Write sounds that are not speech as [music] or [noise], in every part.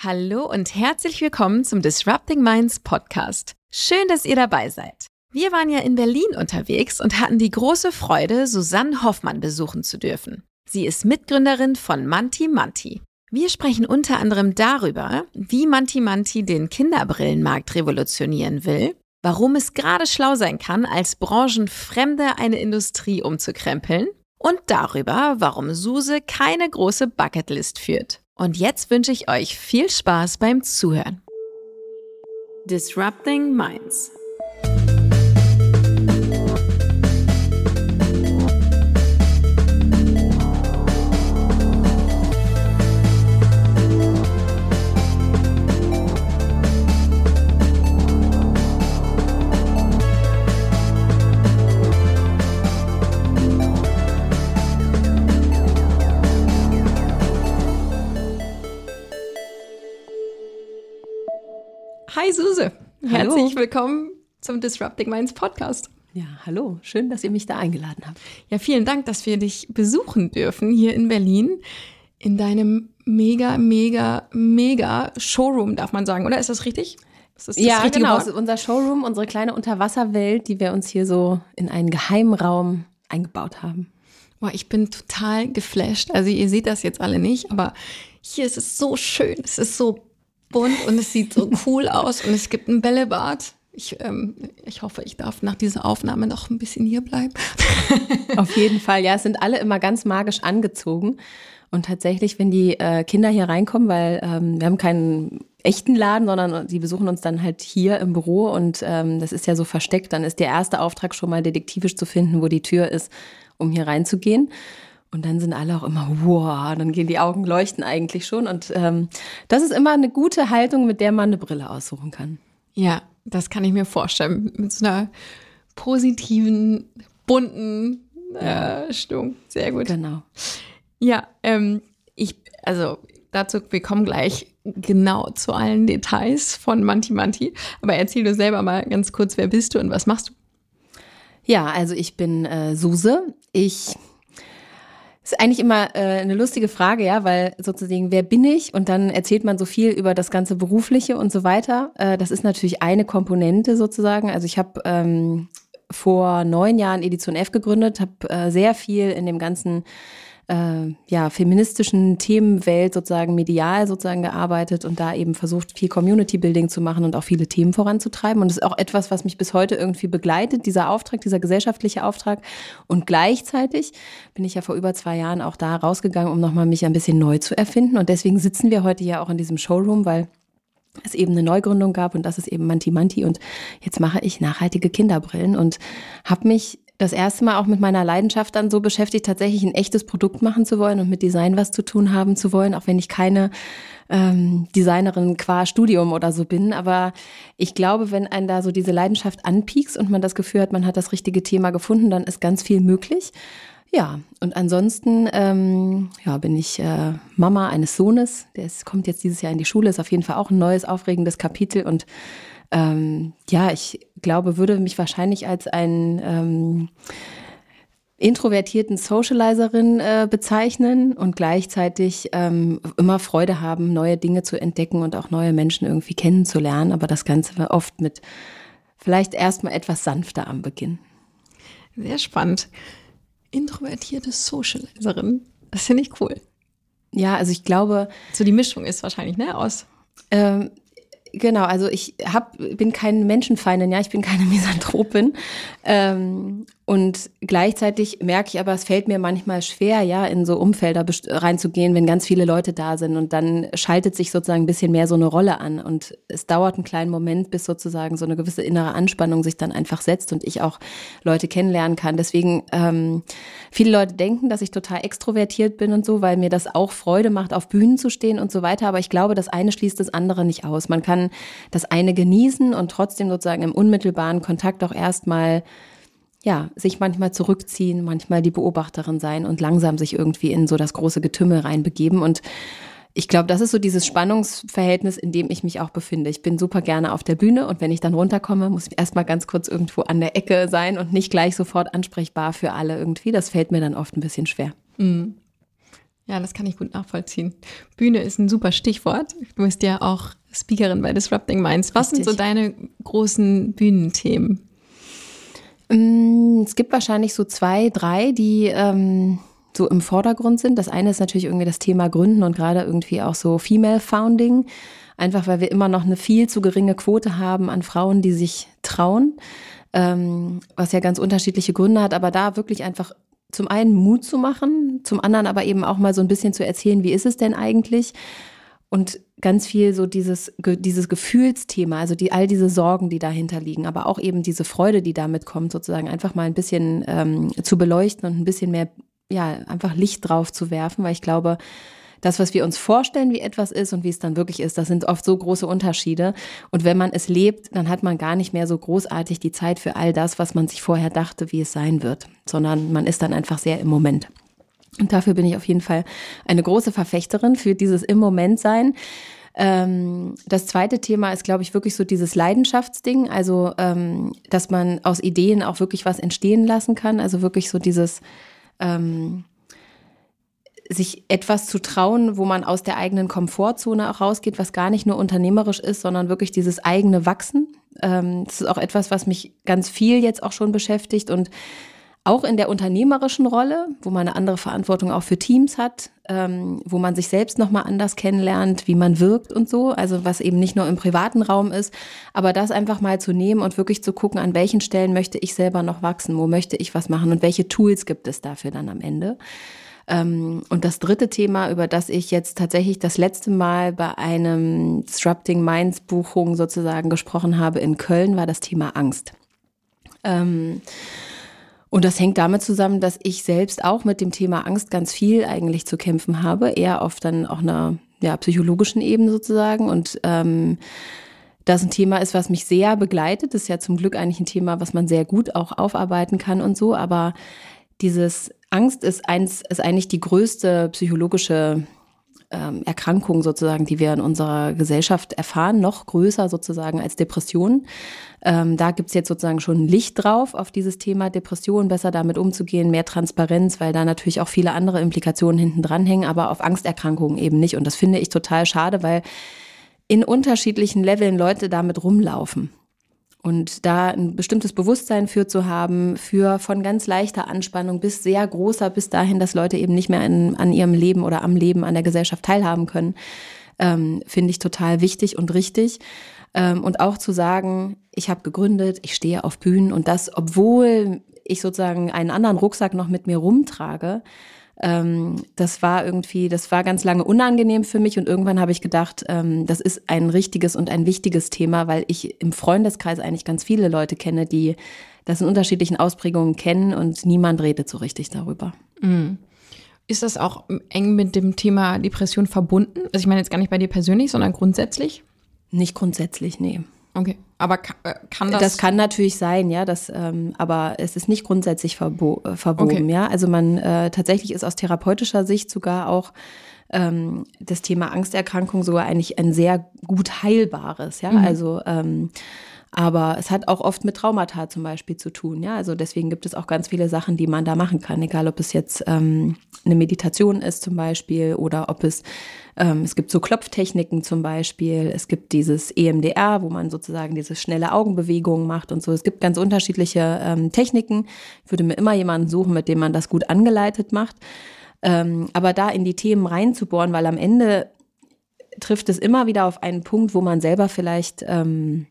Hallo und herzlich willkommen zum Disrupting Minds Podcast. Schön, dass ihr dabei seid. Wir waren ja in Berlin unterwegs und hatten die große Freude, Susanne Hoffmann besuchen zu dürfen. Sie ist Mitgründerin von Manti Manti. Wir sprechen unter anderem darüber, wie Manti Manti den Kinderbrillenmarkt revolutionieren will, warum es gerade schlau sein kann, als Branchenfremde eine Industrie umzukrempeln und darüber, warum Suse keine große Bucketlist führt. Und jetzt wünsche ich euch viel Spaß beim Zuhören. Disrupting Minds. Hi Suse, Hallo. herzlich willkommen zum Disrupting Minds Podcast. Ja, hallo, schön, dass ihr mich da eingeladen habt. Ja, vielen Dank, dass wir dich besuchen dürfen hier in Berlin in deinem mega, mega, mega Showroom, darf man sagen, oder ist das richtig? Ist das das ja, richtige genau, unser Showroom, unsere kleine Unterwasserwelt, die wir uns hier so in einen Geheimraum eingebaut haben. Boah, ich bin total geflasht. Also ihr seht das jetzt alle nicht, aber hier ist es so schön. Es ist so bunt und es sieht so cool aus und es gibt ein Bällebad. Ich, ähm, ich hoffe, ich darf nach dieser Aufnahme noch ein bisschen hier bleiben. [laughs] Auf jeden Fall, ja, es sind alle immer ganz magisch angezogen. Und tatsächlich, wenn die äh, Kinder hier reinkommen, weil ähm, wir haben keinen echten Laden, sondern die besuchen uns dann halt hier im Büro und ähm, das ist ja so versteckt, dann ist der erste Auftrag schon mal detektivisch zu finden, wo die Tür ist, um hier reinzugehen. Und dann sind alle auch immer, wow, dann gehen die Augen leuchten eigentlich schon. Und ähm, das ist immer eine gute Haltung, mit der man eine Brille aussuchen kann. Ja, das kann ich mir vorstellen. Mit so einer positiven, bunten äh, Stimmung. Sehr gut. Genau. Ja, ähm, ich, also dazu, wir kommen gleich genau zu allen Details von Manti Manti. Aber erzähl du selber mal ganz kurz, wer bist du und was machst du? Ja, also ich bin äh, Suse. Ich ist eigentlich immer äh, eine lustige Frage, ja, weil sozusagen, wer bin ich? Und dann erzählt man so viel über das ganze Berufliche und so weiter. Äh, das ist natürlich eine Komponente sozusagen. Also ich habe ähm, vor neun Jahren Edition F gegründet, habe äh, sehr viel in dem ganzen äh, ja, feministischen Themenwelt sozusagen medial sozusagen gearbeitet und da eben versucht, viel Community Building zu machen und auch viele Themen voranzutreiben. Und das ist auch etwas, was mich bis heute irgendwie begleitet, dieser Auftrag, dieser gesellschaftliche Auftrag. Und gleichzeitig bin ich ja vor über zwei Jahren auch da rausgegangen, um nochmal mich ein bisschen neu zu erfinden. Und deswegen sitzen wir heute ja auch in diesem Showroom, weil es eben eine Neugründung gab und das ist eben Manti Manti und jetzt mache ich nachhaltige Kinderbrillen und habe mich das erste Mal auch mit meiner Leidenschaft dann so beschäftigt, tatsächlich ein echtes Produkt machen zu wollen und mit Design was zu tun haben zu wollen, auch wenn ich keine ähm, Designerin qua Studium oder so bin. Aber ich glaube, wenn einen da so diese Leidenschaft anpiekst und man das Gefühl hat, man hat das richtige Thema gefunden, dann ist ganz viel möglich. Ja, und ansonsten ähm, ja, bin ich äh, Mama eines Sohnes, der ist, kommt jetzt dieses Jahr in die Schule, ist auf jeden Fall auch ein neues, aufregendes Kapitel und ähm, ja, ich glaube, würde mich wahrscheinlich als ein ähm, introvertierten Socializerin äh, bezeichnen und gleichzeitig ähm, immer Freude haben, neue Dinge zu entdecken und auch neue Menschen irgendwie kennenzulernen, aber das Ganze oft mit vielleicht erstmal etwas sanfter am Beginn. Sehr spannend. Introvertierte Socializerin. Das finde ich cool. Ja, also ich glaube, So die Mischung ist wahrscheinlich, ne, aus. ähm, Genau, also ich hab, bin kein Menschenfeindin, ja, ich bin keine [laughs] Misanthropin. Ähm, und gleichzeitig merke ich aber, es fällt mir manchmal schwer, ja, in so Umfelder reinzugehen, wenn ganz viele Leute da sind. Und dann schaltet sich sozusagen ein bisschen mehr so eine Rolle an. Und es dauert einen kleinen Moment, bis sozusagen so eine gewisse innere Anspannung sich dann einfach setzt und ich auch Leute kennenlernen kann. Deswegen, ähm, viele Leute denken, dass ich total extrovertiert bin und so, weil mir das auch Freude macht, auf Bühnen zu stehen und so weiter. Aber ich glaube, das eine schließt das andere nicht aus. Man kann das eine genießen und trotzdem sozusagen im unmittelbaren Kontakt auch erstmal ja, sich manchmal zurückziehen, manchmal die Beobachterin sein und langsam sich irgendwie in so das große Getümmel reinbegeben. Und ich glaube, das ist so dieses Spannungsverhältnis, in dem ich mich auch befinde. Ich bin super gerne auf der Bühne und wenn ich dann runterkomme, muss ich erstmal ganz kurz irgendwo an der Ecke sein und nicht gleich sofort ansprechbar für alle irgendwie. Das fällt mir dann oft ein bisschen schwer. Ja, das kann ich gut nachvollziehen. Bühne ist ein super Stichwort. Du bist ja auch Speakerin bei Disrupting Minds. Was Richtig. sind so deine großen Bühnenthemen? Mm, es gibt wahrscheinlich so zwei, drei, die ähm, so im Vordergrund sind. Das eine ist natürlich irgendwie das Thema Gründen und gerade irgendwie auch so Female Founding. Einfach weil wir immer noch eine viel zu geringe Quote haben an Frauen, die sich trauen, ähm, was ja ganz unterschiedliche Gründe hat, aber da wirklich einfach zum einen Mut zu machen, zum anderen aber eben auch mal so ein bisschen zu erzählen, wie ist es denn eigentlich? Und ganz viel so dieses, dieses Gefühlsthema, also die, all diese Sorgen, die dahinter liegen, aber auch eben diese Freude, die damit kommt, sozusagen einfach mal ein bisschen ähm, zu beleuchten und ein bisschen mehr, ja, einfach Licht drauf zu werfen, weil ich glaube, das, was wir uns vorstellen, wie etwas ist und wie es dann wirklich ist, das sind oft so große Unterschiede. Und wenn man es lebt, dann hat man gar nicht mehr so großartig die Zeit für all das, was man sich vorher dachte, wie es sein wird, sondern man ist dann einfach sehr im Moment. Und dafür bin ich auf jeden Fall eine große Verfechterin für dieses im Moment sein. Ähm, das zweite Thema ist, glaube ich, wirklich so dieses Leidenschaftsding, also ähm, dass man aus Ideen auch wirklich was entstehen lassen kann, also wirklich so dieses ähm, sich etwas zu trauen, wo man aus der eigenen Komfortzone auch rausgeht, was gar nicht nur unternehmerisch ist, sondern wirklich dieses eigene Wachsen. Ähm, das ist auch etwas, was mich ganz viel jetzt auch schon beschäftigt und auch in der unternehmerischen Rolle, wo man eine andere Verantwortung auch für Teams hat, ähm, wo man sich selbst nochmal anders kennenlernt, wie man wirkt und so, also was eben nicht nur im privaten Raum ist, aber das einfach mal zu nehmen und wirklich zu gucken, an welchen Stellen möchte ich selber noch wachsen, wo möchte ich was machen und welche Tools gibt es dafür dann am Ende. Ähm, und das dritte Thema, über das ich jetzt tatsächlich das letzte Mal bei einem Disrupting Minds Buchung sozusagen gesprochen habe in Köln, war das Thema Angst. Ähm, und das hängt damit zusammen, dass ich selbst auch mit dem Thema Angst ganz viel eigentlich zu kämpfen habe, eher auf dann auch einer ja, psychologischen Ebene sozusagen. Und ähm, das ein Thema ist, was mich sehr begleitet. Das ist ja zum Glück eigentlich ein Thema, was man sehr gut auch aufarbeiten kann und so. Aber dieses Angst ist eins, ist eigentlich die größte psychologische ähm, Erkrankung sozusagen, die wir in unserer Gesellschaft erfahren, noch größer sozusagen als Depressionen. Ähm, da gibt's jetzt sozusagen schon Licht drauf auf dieses Thema Depression, besser damit umzugehen, mehr Transparenz, weil da natürlich auch viele andere Implikationen hinten dran hängen, aber auf Angsterkrankungen eben nicht. Und das finde ich total schade, weil in unterschiedlichen Leveln Leute damit rumlaufen. Und da ein bestimmtes Bewusstsein für zu haben, für von ganz leichter Anspannung bis sehr großer, bis dahin, dass Leute eben nicht mehr in, an ihrem Leben oder am Leben an der Gesellschaft teilhaben können, ähm, finde ich total wichtig und richtig. Ähm, und auch zu sagen, ich habe gegründet, ich stehe auf Bühnen und das, obwohl ich sozusagen einen anderen Rucksack noch mit mir rumtrage, ähm, das war irgendwie, das war ganz lange unangenehm für mich und irgendwann habe ich gedacht, ähm, das ist ein richtiges und ein wichtiges Thema, weil ich im Freundeskreis eigentlich ganz viele Leute kenne, die das in unterschiedlichen Ausprägungen kennen und niemand redet so richtig darüber. Mhm. Ist das auch eng mit dem Thema Depression verbunden? Also ich meine jetzt gar nicht bei dir persönlich, sondern grundsätzlich? Nicht grundsätzlich, nee. Okay, aber äh, kann das? Das kann natürlich sein, ja, das, ähm, aber es ist nicht grundsätzlich verbo äh, verbogen, okay. ja. Also man äh, tatsächlich ist aus therapeutischer Sicht sogar auch ähm, das Thema Angsterkrankung sogar eigentlich ein sehr gut heilbares, ja. Mhm. Also ähm, aber es hat auch oft mit Traumata zum Beispiel zu tun. Ja, also deswegen gibt es auch ganz viele Sachen, die man da machen kann. Egal, ob es jetzt ähm, eine Meditation ist zum Beispiel oder ob es ähm, es gibt so Klopftechniken zum Beispiel. Es gibt dieses EMDR, wo man sozusagen diese schnelle Augenbewegungen macht und so. Es gibt ganz unterschiedliche ähm, Techniken. Ich würde mir immer jemanden suchen, mit dem man das gut angeleitet macht. Ähm, aber da in die Themen reinzubohren, weil am Ende trifft es immer wieder auf einen Punkt, wo man selber vielleicht ähm,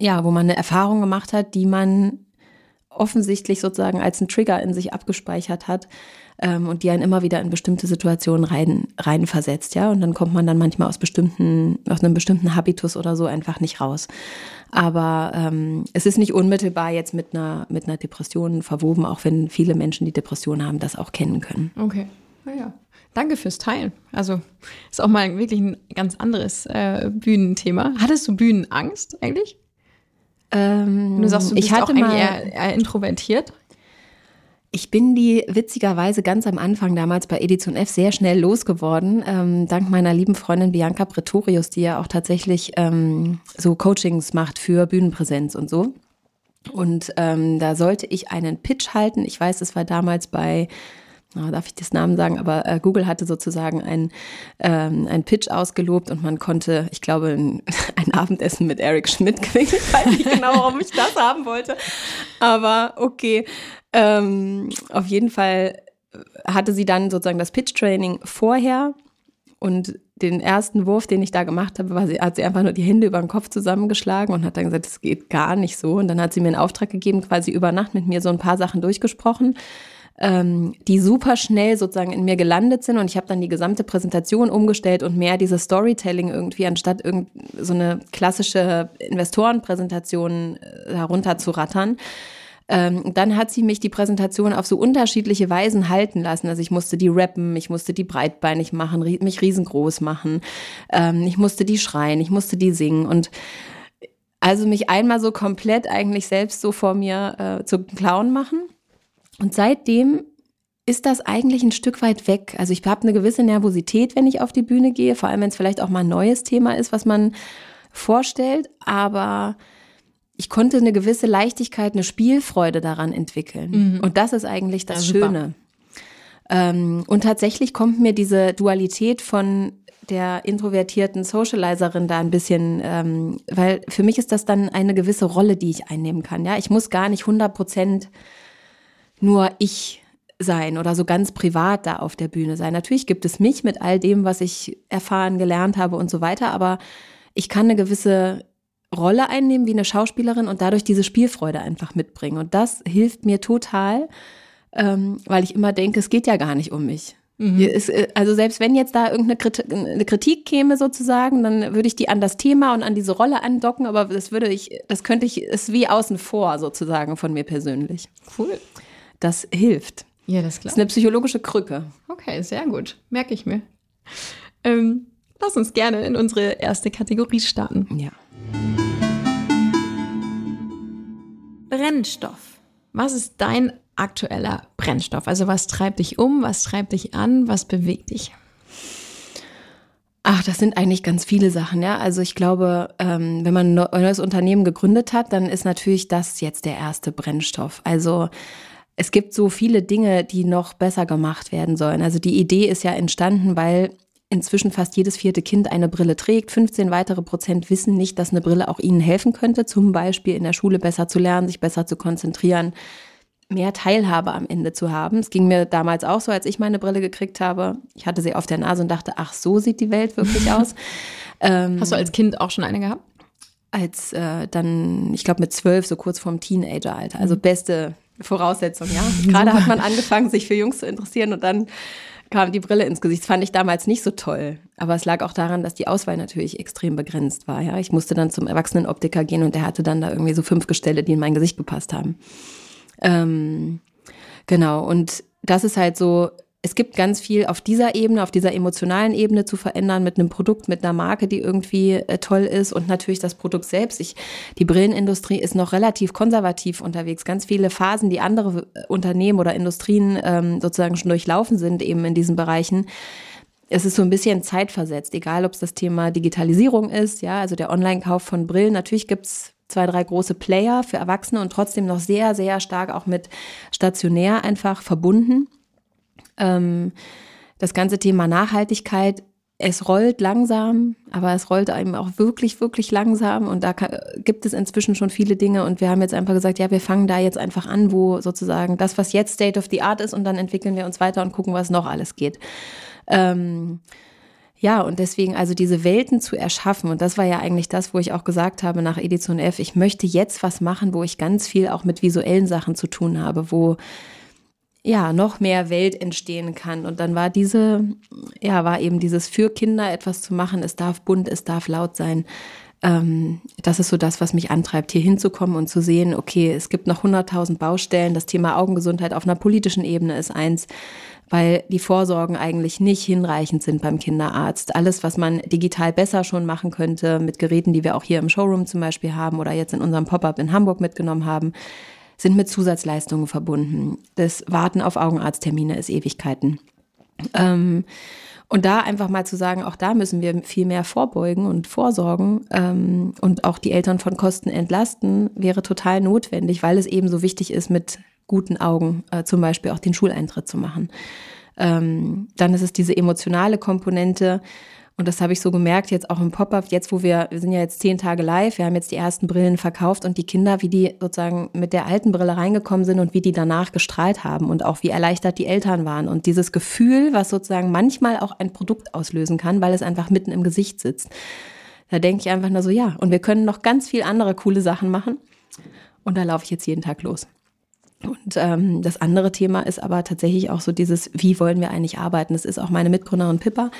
ja, wo man eine Erfahrung gemacht hat, die man offensichtlich sozusagen als ein Trigger in sich abgespeichert hat ähm, und die einen immer wieder in bestimmte Situationen rein, reinversetzt, ja. Und dann kommt man dann manchmal aus bestimmten, aus einem bestimmten Habitus oder so einfach nicht raus. Aber ähm, es ist nicht unmittelbar jetzt mit einer, mit einer Depression verwoben, auch wenn viele Menschen, die Depression haben, das auch kennen können. Okay, naja. Danke fürs Teilen. Also ist auch mal wirklich ein ganz anderes äh, Bühnenthema. Hattest du Bühnenangst eigentlich? Ähm, du sagst, du bist ich hatte auch mal, eher, eher introvertiert. Ich bin die witzigerweise ganz am Anfang damals bei Edition F sehr schnell losgeworden, ähm, dank meiner lieben Freundin Bianca Pretorius, die ja auch tatsächlich ähm, so Coachings macht für Bühnenpräsenz und so. Und ähm, da sollte ich einen Pitch halten. Ich weiß, es war damals bei oh, darf ich das Namen sagen, aber äh, Google hatte sozusagen ein, ähm, Pitch ausgelobt und man konnte, ich glaube, ein, [laughs] ein Abendessen mit Eric Schmidt gewinnen. Ich weiß nicht genau, warum ich das haben wollte. Aber okay. Ähm, auf jeden Fall hatte sie dann sozusagen das Pitch-Training vorher und den ersten Wurf, den ich da gemacht habe, sie, hat sie einfach nur die Hände über den Kopf zusammengeschlagen und hat dann gesagt, das geht gar nicht so. Und dann hat sie mir einen Auftrag gegeben, quasi über Nacht mit mir so ein paar Sachen durchgesprochen, ähm, die super schnell sozusagen in mir gelandet sind. Und ich habe dann die gesamte Präsentation umgestellt und mehr dieses Storytelling irgendwie, anstatt irgend so eine klassische Investorenpräsentation äh, herunterzurattern. Ähm, dann hat sie mich die Präsentation auf so unterschiedliche Weisen halten lassen. Also ich musste die rappen, ich musste die breitbeinig machen, mich riesengroß machen, ähm, ich musste die schreien, ich musste die singen und also mich einmal so komplett eigentlich selbst so vor mir äh, zum Clown machen. Und seitdem ist das eigentlich ein Stück weit weg. Also ich habe eine gewisse Nervosität, wenn ich auf die Bühne gehe, vor allem wenn es vielleicht auch mal ein neues Thema ist, was man vorstellt, aber ich konnte eine gewisse Leichtigkeit, eine Spielfreude daran entwickeln. Mhm. Und das ist eigentlich das ja, Schöne. Ähm, und tatsächlich kommt mir diese Dualität von der introvertierten Socializerin da ein bisschen, ähm, weil für mich ist das dann eine gewisse Rolle, die ich einnehmen kann. Ja, ich muss gar nicht 100 Prozent nur ich sein oder so ganz privat da auf der Bühne sein. Natürlich gibt es mich mit all dem, was ich erfahren, gelernt habe und so weiter, aber ich kann eine gewisse Rolle einnehmen wie eine Schauspielerin und dadurch diese Spielfreude einfach mitbringen. Und das hilft mir total, ähm, weil ich immer denke, es geht ja gar nicht um mich. Mhm. Äh, also selbst wenn jetzt da irgendeine Kritik, Kritik käme sozusagen, dann würde ich die an das Thema und an diese Rolle andocken, aber das würde ich, das könnte ich, ist wie außen vor sozusagen von mir persönlich. Cool. Das hilft. Ja, das, das ist eine psychologische Krücke. Okay, sehr gut. Merke ich mir. Ähm, lass uns gerne in unsere erste Kategorie starten. Ja. Brennstoff. Was ist dein aktueller Brennstoff? Also was treibt dich um, was treibt dich an, was bewegt dich? Ach, das sind eigentlich ganz viele Sachen, ja. Also ich glaube, ähm, wenn man ein neues Unternehmen gegründet hat, dann ist natürlich das jetzt der erste Brennstoff. Also es gibt so viele Dinge, die noch besser gemacht werden sollen. Also die Idee ist ja entstanden, weil inzwischen fast jedes vierte Kind eine Brille trägt. 15 weitere Prozent wissen nicht, dass eine Brille auch ihnen helfen könnte, zum Beispiel in der Schule besser zu lernen, sich besser zu konzentrieren, mehr Teilhabe am Ende zu haben. Es ging mir damals auch so, als ich meine Brille gekriegt habe. Ich hatte sie auf der Nase und dachte, ach, so sieht die Welt wirklich [laughs] aus. Ähm, Hast du als Kind auch schon eine gehabt? Als äh, dann, ich glaube mit zwölf, so kurz vorm Teenageralter. Also mhm. beste Voraussetzung, ja. Gerade hat man angefangen, sich für Jungs zu interessieren und dann kam die Brille ins Gesicht. Das fand ich damals nicht so toll. Aber es lag auch daran, dass die Auswahl natürlich extrem begrenzt war. Ja, ich musste dann zum Erwachsenenoptiker gehen und der hatte dann da irgendwie so fünf Gestelle, die in mein Gesicht gepasst haben. Ähm, genau. Und das ist halt so es gibt ganz viel auf dieser Ebene, auf dieser emotionalen Ebene zu verändern mit einem Produkt, mit einer Marke, die irgendwie äh, toll ist und natürlich das Produkt selbst. Ich, die Brillenindustrie ist noch relativ konservativ unterwegs. Ganz viele Phasen, die andere äh, Unternehmen oder Industrien ähm, sozusagen schon durchlaufen sind, eben in diesen Bereichen. Es ist so ein bisschen zeitversetzt, egal ob es das Thema Digitalisierung ist, ja, also der Online-Kauf von Brillen. Natürlich gibt's zwei, drei große Player für Erwachsene und trotzdem noch sehr, sehr stark auch mit stationär einfach verbunden. Ähm, das ganze Thema Nachhaltigkeit, es rollt langsam, aber es rollt einem auch wirklich, wirklich langsam. Und da kann, gibt es inzwischen schon viele Dinge. Und wir haben jetzt einfach gesagt, ja, wir fangen da jetzt einfach an, wo sozusagen das, was jetzt State of the Art ist, und dann entwickeln wir uns weiter und gucken, was noch alles geht. Ähm, ja, und deswegen also diese Welten zu erschaffen, und das war ja eigentlich das, wo ich auch gesagt habe nach Edition F, ich möchte jetzt was machen, wo ich ganz viel auch mit visuellen Sachen zu tun habe, wo ja, noch mehr Welt entstehen kann. Und dann war diese, ja, war eben dieses für Kinder etwas zu machen. Es darf bunt, es darf laut sein. Ähm, das ist so das, was mich antreibt, hier hinzukommen und zu sehen, okay, es gibt noch 100.000 Baustellen. Das Thema Augengesundheit auf einer politischen Ebene ist eins, weil die Vorsorgen eigentlich nicht hinreichend sind beim Kinderarzt. Alles, was man digital besser schon machen könnte, mit Geräten, die wir auch hier im Showroom zum Beispiel haben oder jetzt in unserem Pop-up in Hamburg mitgenommen haben, sind mit Zusatzleistungen verbunden. Das Warten auf Augenarzttermine ist Ewigkeiten. Ähm, und da einfach mal zu sagen, auch da müssen wir viel mehr vorbeugen und vorsorgen ähm, und auch die Eltern von Kosten entlasten, wäre total notwendig, weil es eben so wichtig ist, mit guten Augen äh, zum Beispiel auch den Schuleintritt zu machen. Ähm, dann ist es diese emotionale Komponente. Und das habe ich so gemerkt, jetzt auch im Pop-up, jetzt wo wir, wir sind ja jetzt zehn Tage live, wir haben jetzt die ersten Brillen verkauft und die Kinder, wie die sozusagen mit der alten Brille reingekommen sind und wie die danach gestrahlt haben und auch wie erleichtert die Eltern waren. Und dieses Gefühl, was sozusagen manchmal auch ein Produkt auslösen kann, weil es einfach mitten im Gesicht sitzt. Da denke ich einfach nur so, ja, und wir können noch ganz viel andere coole Sachen machen. Und da laufe ich jetzt jeden Tag los. Und ähm, das andere Thema ist aber tatsächlich auch so dieses, wie wollen wir eigentlich arbeiten? Das ist auch meine Mitgründerin Pippa.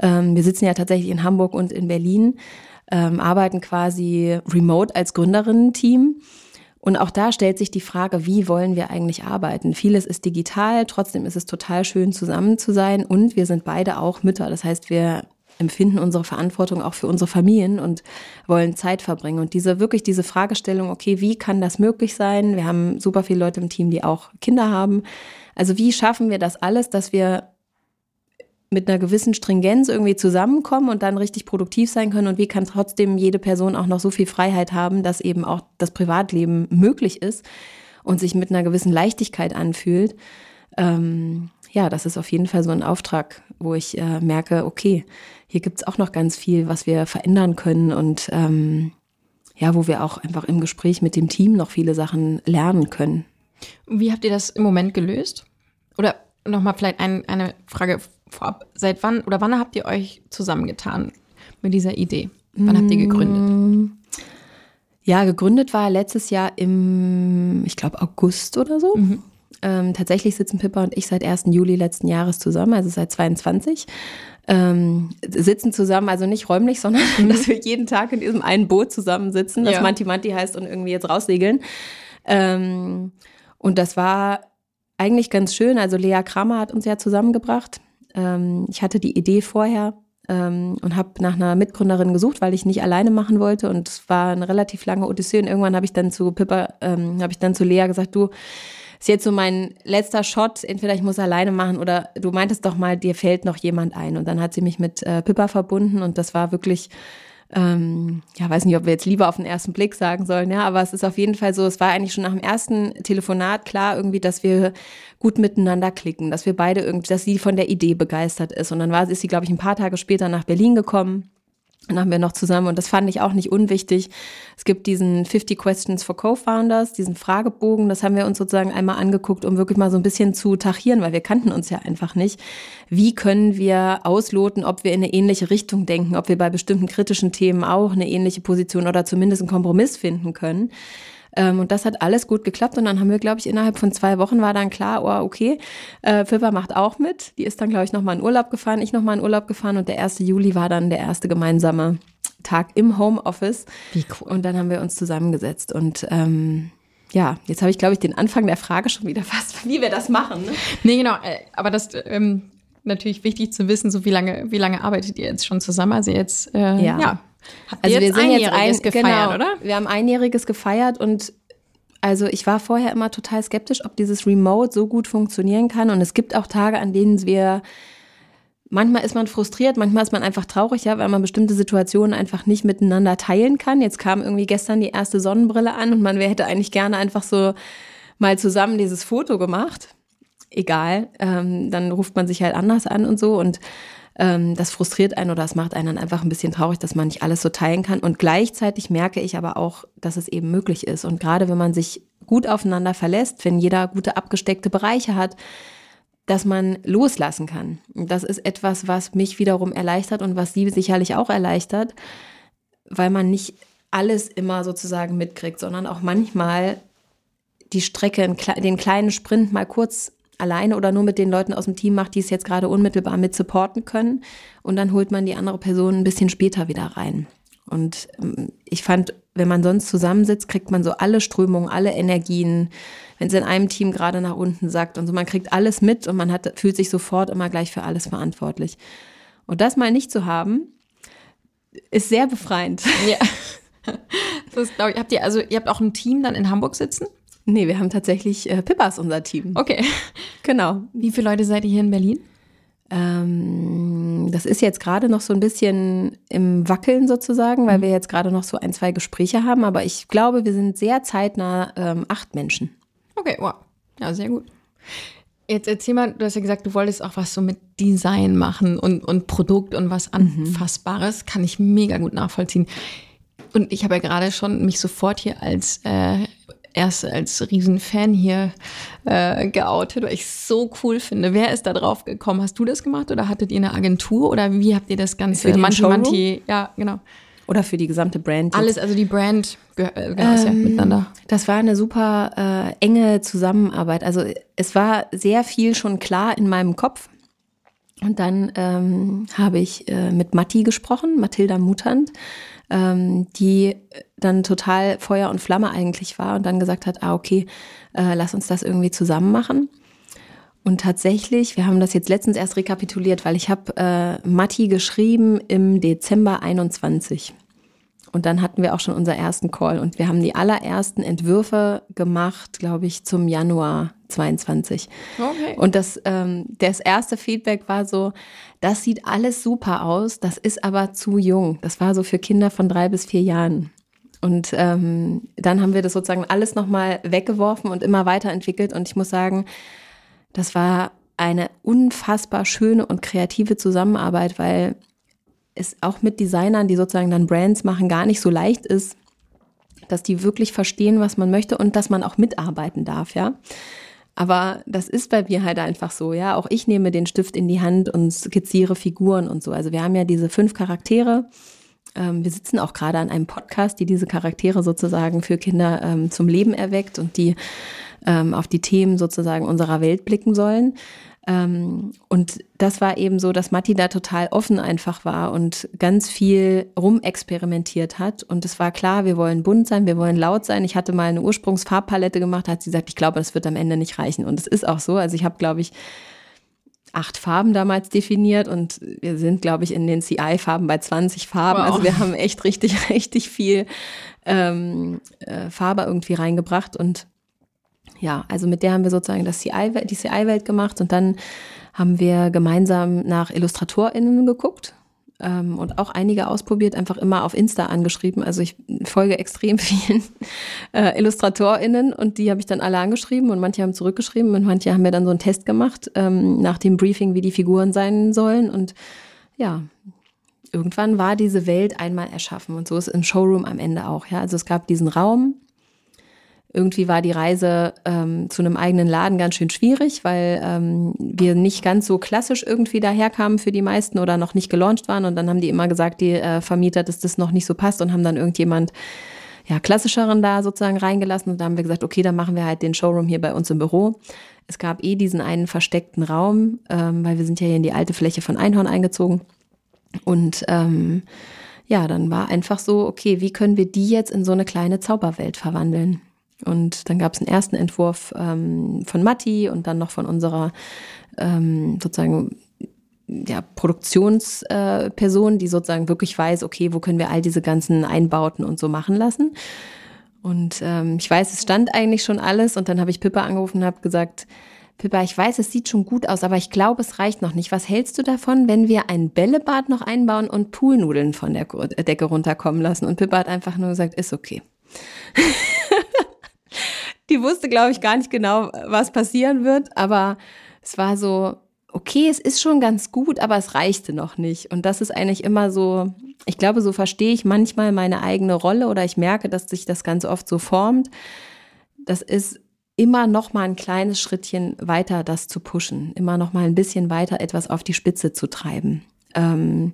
Ähm, wir sitzen ja tatsächlich in Hamburg und in Berlin, ähm, arbeiten quasi remote als Gründerinnen-Team. Und auch da stellt sich die Frage, wie wollen wir eigentlich arbeiten? Vieles ist digital, trotzdem ist es total schön zusammen zu sein und wir sind beide auch Mütter. Das heißt, wir empfinden unsere Verantwortung auch für unsere Familien und wollen Zeit verbringen. Und diese wirklich diese Fragestellung, okay, wie kann das möglich sein? Wir haben super viele Leute im Team, die auch Kinder haben. Also wie schaffen wir das alles, dass wir mit einer gewissen Stringenz irgendwie zusammenkommen und dann richtig produktiv sein können und wie kann trotzdem jede Person auch noch so viel Freiheit haben, dass eben auch das Privatleben möglich ist und sich mit einer gewissen Leichtigkeit anfühlt. Ähm, ja, das ist auf jeden Fall so ein Auftrag, wo ich äh, merke, okay, hier gibt's auch noch ganz viel, was wir verändern können und ähm, ja, wo wir auch einfach im Gespräch mit dem Team noch viele Sachen lernen können. Wie habt ihr das im Moment gelöst? Oder nochmal vielleicht ein, eine Frage vorab. Seit wann oder wann habt ihr euch zusammengetan mit dieser Idee? Wann habt ihr gegründet? Mm. Ja, gegründet war letztes Jahr im, ich glaube, August oder so. Mhm. Ähm, tatsächlich sitzen Pippa und ich seit 1. Juli letzten Jahres zusammen, also seit 22. Ähm, sitzen zusammen, also nicht räumlich, sondern mhm. [laughs] dass wir jeden Tag in diesem einen Boot zusammensitzen, das ja. Manti Manti heißt und irgendwie jetzt raussegeln. Ähm, und das war eigentlich ganz schön. Also Lea Kramer hat uns ja zusammengebracht. Ähm, ich hatte die Idee vorher ähm, und habe nach einer Mitgründerin gesucht, weil ich nicht alleine machen wollte. Und es war eine relativ lange Odyssee. Und irgendwann habe ich dann zu Pippa, ähm, habe ich dann zu Lea gesagt, du, ist jetzt so mein letzter Shot, entweder ich muss alleine machen oder du meintest doch mal, dir fällt noch jemand ein. Und dann hat sie mich mit äh, Pippa verbunden und das war wirklich, ähm, ja, weiß nicht, ob wir jetzt lieber auf den ersten Blick sagen sollen, ja, aber es ist auf jeden Fall so, es war eigentlich schon nach dem ersten Telefonat klar irgendwie, dass wir gut miteinander klicken, dass wir beide irgendwie, dass sie von der Idee begeistert ist. Und dann war, ist sie, glaube ich, ein paar Tage später nach Berlin gekommen dann haben wir noch zusammen, und das fand ich auch nicht unwichtig, es gibt diesen 50 Questions for Co-Founders, diesen Fragebogen, das haben wir uns sozusagen einmal angeguckt, um wirklich mal so ein bisschen zu tachieren, weil wir kannten uns ja einfach nicht. Wie können wir ausloten, ob wir in eine ähnliche Richtung denken, ob wir bei bestimmten kritischen Themen auch eine ähnliche Position oder zumindest einen Kompromiss finden können. Ähm, und das hat alles gut geklappt. Und dann haben wir, glaube ich, innerhalb von zwei Wochen war dann klar, oh, okay, äh, Pippa macht auch mit. Die ist dann, glaube ich, nochmal in Urlaub gefahren, ich nochmal in Urlaub gefahren. Und der 1. Juli war dann der erste gemeinsame Tag im Homeoffice. Wie cool. Und dann haben wir uns zusammengesetzt. Und ähm, ja, jetzt habe ich, glaube ich, den Anfang der Frage schon wieder [laughs] fast, wie wir das machen. Ne? Nee, genau. Äh, aber das ähm, natürlich wichtig zu wissen, so wie lange, wie lange arbeitet ihr jetzt schon zusammen? Also jetzt, äh, ja. ja. Habt also wir sind jetzt ein, gefeiert, genau, oder? Wir haben einjähriges gefeiert und also ich war vorher immer total skeptisch, ob dieses Remote so gut funktionieren kann. Und es gibt auch Tage, an denen wir Manchmal ist man frustriert, manchmal ist man einfach traurig, ja, weil man bestimmte Situationen einfach nicht miteinander teilen kann. Jetzt kam irgendwie gestern die erste Sonnenbrille an und man hätte eigentlich gerne einfach so mal zusammen dieses Foto gemacht. Egal, ähm, dann ruft man sich halt anders an und so. Und ähm, das frustriert einen oder das macht einen dann einfach ein bisschen traurig, dass man nicht alles so teilen kann. Und gleichzeitig merke ich aber auch, dass es eben möglich ist. Und gerade wenn man sich gut aufeinander verlässt, wenn jeder gute abgesteckte Bereiche hat, dass man loslassen kann. Das ist etwas, was mich wiederum erleichtert und was Sie sicherlich auch erleichtert, weil man nicht alles immer sozusagen mitkriegt, sondern auch manchmal die Strecke, den kleinen Sprint mal kurz alleine oder nur mit den Leuten aus dem Team macht, die es jetzt gerade unmittelbar mit supporten können. Und dann holt man die andere Person ein bisschen später wieder rein. Und ähm, ich fand, wenn man sonst zusammensitzt, kriegt man so alle Strömungen, alle Energien, wenn es in einem Team gerade nach unten sagt und so, man kriegt alles mit und man hat, fühlt sich sofort immer gleich für alles verantwortlich. Und das mal nicht zu haben, ist sehr befreiend. Ja. Das glaube ich. Habt ihr, also ihr habt auch ein Team dann in Hamburg sitzen? Nee, wir haben tatsächlich äh, Pippas unser Team. Okay. Genau. Wie viele Leute seid ihr hier in Berlin? Ähm, das ist jetzt gerade noch so ein bisschen im Wackeln sozusagen, weil mhm. wir jetzt gerade noch so ein, zwei Gespräche haben. Aber ich glaube, wir sind sehr zeitnah ähm, acht Menschen. Okay, wow. Ja, sehr gut. Jetzt erzähl mal, du hast ja gesagt, du wolltest auch was so mit Design machen und, und Produkt und was mhm. Anfassbares. Kann ich mega gut nachvollziehen. Und ich habe ja gerade schon mich sofort hier als äh, erst als Riesenfan hier äh, geoutet, weil ich es so cool finde. Wer ist da drauf gekommen? Hast du das gemacht oder hattet ihr eine Agentur oder wie habt ihr das Ganze? Manche, manche, ja, genau. Oder für die gesamte Brand? Alles, also die Brand gehört äh, ähm, ja miteinander. Das war eine super äh, enge Zusammenarbeit. Also es war sehr viel schon klar in meinem Kopf. Und dann ähm, habe ich äh, mit Matti gesprochen, Mathilda Mutant, ähm, die dann total Feuer und Flamme eigentlich war und dann gesagt hat, ah okay, äh, lass uns das irgendwie zusammen machen. Und tatsächlich, wir haben das jetzt letztens erst rekapituliert, weil ich habe äh, Matti geschrieben im Dezember 21. Und dann hatten wir auch schon unseren ersten Call und wir haben die allerersten Entwürfe gemacht, glaube ich, zum Januar 22. Okay. Und das, ähm, das erste Feedback war so, das sieht alles super aus, das ist aber zu jung. Das war so für Kinder von drei bis vier Jahren. Und ähm, dann haben wir das sozusagen alles nochmal weggeworfen und immer weiterentwickelt. Und ich muss sagen, das war eine unfassbar schöne und kreative Zusammenarbeit, weil es auch mit Designern, die sozusagen dann Brands machen, gar nicht so leicht ist, dass die wirklich verstehen, was man möchte und dass man auch mitarbeiten darf, ja. Aber das ist bei mir halt einfach so, ja. Auch ich nehme den Stift in die Hand und skizziere Figuren und so. Also wir haben ja diese fünf Charaktere. Ähm, wir sitzen auch gerade an einem Podcast, die diese Charaktere sozusagen für Kinder ähm, zum Leben erweckt und die ähm, auf die Themen sozusagen unserer Welt blicken sollen. Ähm, und das war eben so, dass Matti da total offen einfach war und ganz viel rumexperimentiert hat. Und es war klar, wir wollen bunt sein, wir wollen laut sein. Ich hatte mal eine Ursprungsfarbpalette gemacht, hat sie gesagt, ich glaube, das wird am Ende nicht reichen. Und es ist auch so. Also ich habe, glaube ich, acht Farben damals definiert und wir sind, glaube ich, in den CI-Farben bei 20 Farben. Wow. Also wir haben echt richtig, [laughs] richtig viel ähm, äh, Farbe irgendwie reingebracht und ja, also mit der haben wir sozusagen das CI, die CI-Welt gemacht und dann haben wir gemeinsam nach IllustratorInnen geguckt ähm, und auch einige ausprobiert, einfach immer auf Insta angeschrieben. Also ich folge extrem [laughs] vielen äh, IllustratorInnen und die habe ich dann alle angeschrieben und manche haben zurückgeschrieben und manche haben mir dann so einen Test gemacht ähm, nach dem Briefing, wie die Figuren sein sollen und ja, irgendwann war diese Welt einmal erschaffen und so ist im Showroom am Ende auch. Ja, also es gab diesen Raum, irgendwie war die Reise ähm, zu einem eigenen Laden ganz schön schwierig, weil ähm, wir nicht ganz so klassisch irgendwie daherkamen für die meisten oder noch nicht gelauncht waren. Und dann haben die immer gesagt, die äh, Vermieter, dass das noch nicht so passt und haben dann irgendjemand ja, klassischeren da sozusagen reingelassen. Und da haben wir gesagt, okay, dann machen wir halt den Showroom hier bei uns im Büro. Es gab eh diesen einen versteckten Raum, ähm, weil wir sind ja hier in die alte Fläche von Einhorn eingezogen. Und ähm, ja, dann war einfach so, okay, wie können wir die jetzt in so eine kleine Zauberwelt verwandeln? Und dann gab es einen ersten Entwurf ähm, von Matti und dann noch von unserer ähm, sozusagen ja, Produktionsperson, äh, die sozusagen wirklich weiß, okay, wo können wir all diese ganzen Einbauten und so machen lassen. Und ähm, ich weiß, es stand eigentlich schon alles und dann habe ich Pippa angerufen und habe gesagt, Pippa, ich weiß, es sieht schon gut aus, aber ich glaube, es reicht noch nicht. Was hältst du davon, wenn wir ein Bällebad noch einbauen und Poolnudeln von der Decke runterkommen lassen? Und Pippa hat einfach nur gesagt, ist okay. [laughs] die wusste, glaube ich, gar nicht genau, was passieren wird, aber es war so, okay, es ist schon ganz gut, aber es reichte noch nicht. Und das ist eigentlich immer so, ich glaube, so verstehe ich manchmal meine eigene Rolle oder ich merke, dass sich das ganz oft so formt. Das ist immer noch mal ein kleines Schrittchen weiter, das zu pushen, immer noch mal ein bisschen weiter etwas auf die Spitze zu treiben. Ähm,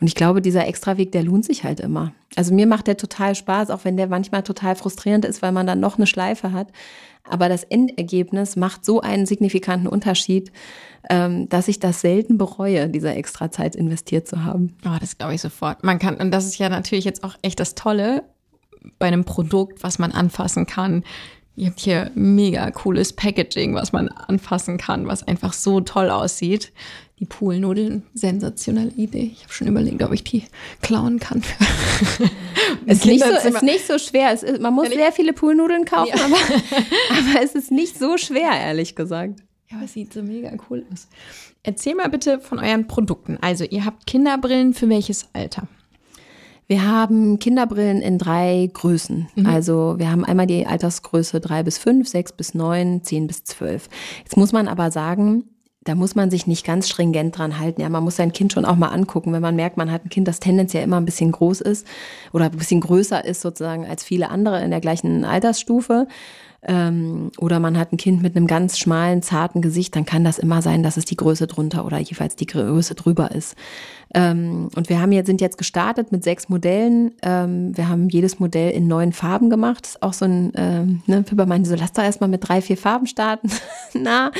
und ich glaube, dieser Extraweg, der lohnt sich halt immer. Also mir macht der total Spaß, auch wenn der manchmal total frustrierend ist, weil man dann noch eine Schleife hat. Aber das Endergebnis macht so einen signifikanten Unterschied, ähm, dass ich das selten bereue, dieser extra Zeit investiert zu haben. Oh, das glaube ich sofort. Man kann, und das ist ja natürlich jetzt auch echt das Tolle bei einem Produkt, was man anfassen kann. Ihr habt hier mega cooles Packaging, was man anfassen kann, was einfach so toll aussieht. Die Poolnudeln, sensationelle Idee. Ich habe schon überlegt, ob ich die klauen kann. [laughs] ist, nicht so, ist nicht so schwer. Ist, man muss sehr viele Poolnudeln kaufen, ja. aber, [laughs] aber es ist nicht so schwer, ehrlich gesagt. Ja, aber es sieht so mega cool aus. Erzähl mal bitte von euren Produkten. Also, ihr habt Kinderbrillen für welches Alter? Wir haben Kinderbrillen in drei Größen. Mhm. Also wir haben einmal die Altersgröße drei bis fünf, sechs bis neun, zehn bis zwölf. Jetzt muss man aber sagen, da muss man sich nicht ganz stringent dran halten. Ja, man muss sein Kind schon auch mal angucken, wenn man merkt, man hat ein Kind, das tendenziell immer ein bisschen groß ist oder ein bisschen größer ist sozusagen als viele andere in der gleichen Altersstufe. Ähm, oder man hat ein Kind mit einem ganz schmalen, zarten Gesicht, dann kann das immer sein, dass es die Größe drunter oder jeweils die Größe drüber ist. Ähm, und wir haben jetzt, sind jetzt gestartet mit sechs Modellen. Ähm, wir haben jedes Modell in neun Farben gemacht. Das ist auch so ein, ähm, ne, Pippa meinte so, lass doch erstmal mit drei, vier Farben starten. [laughs] Na,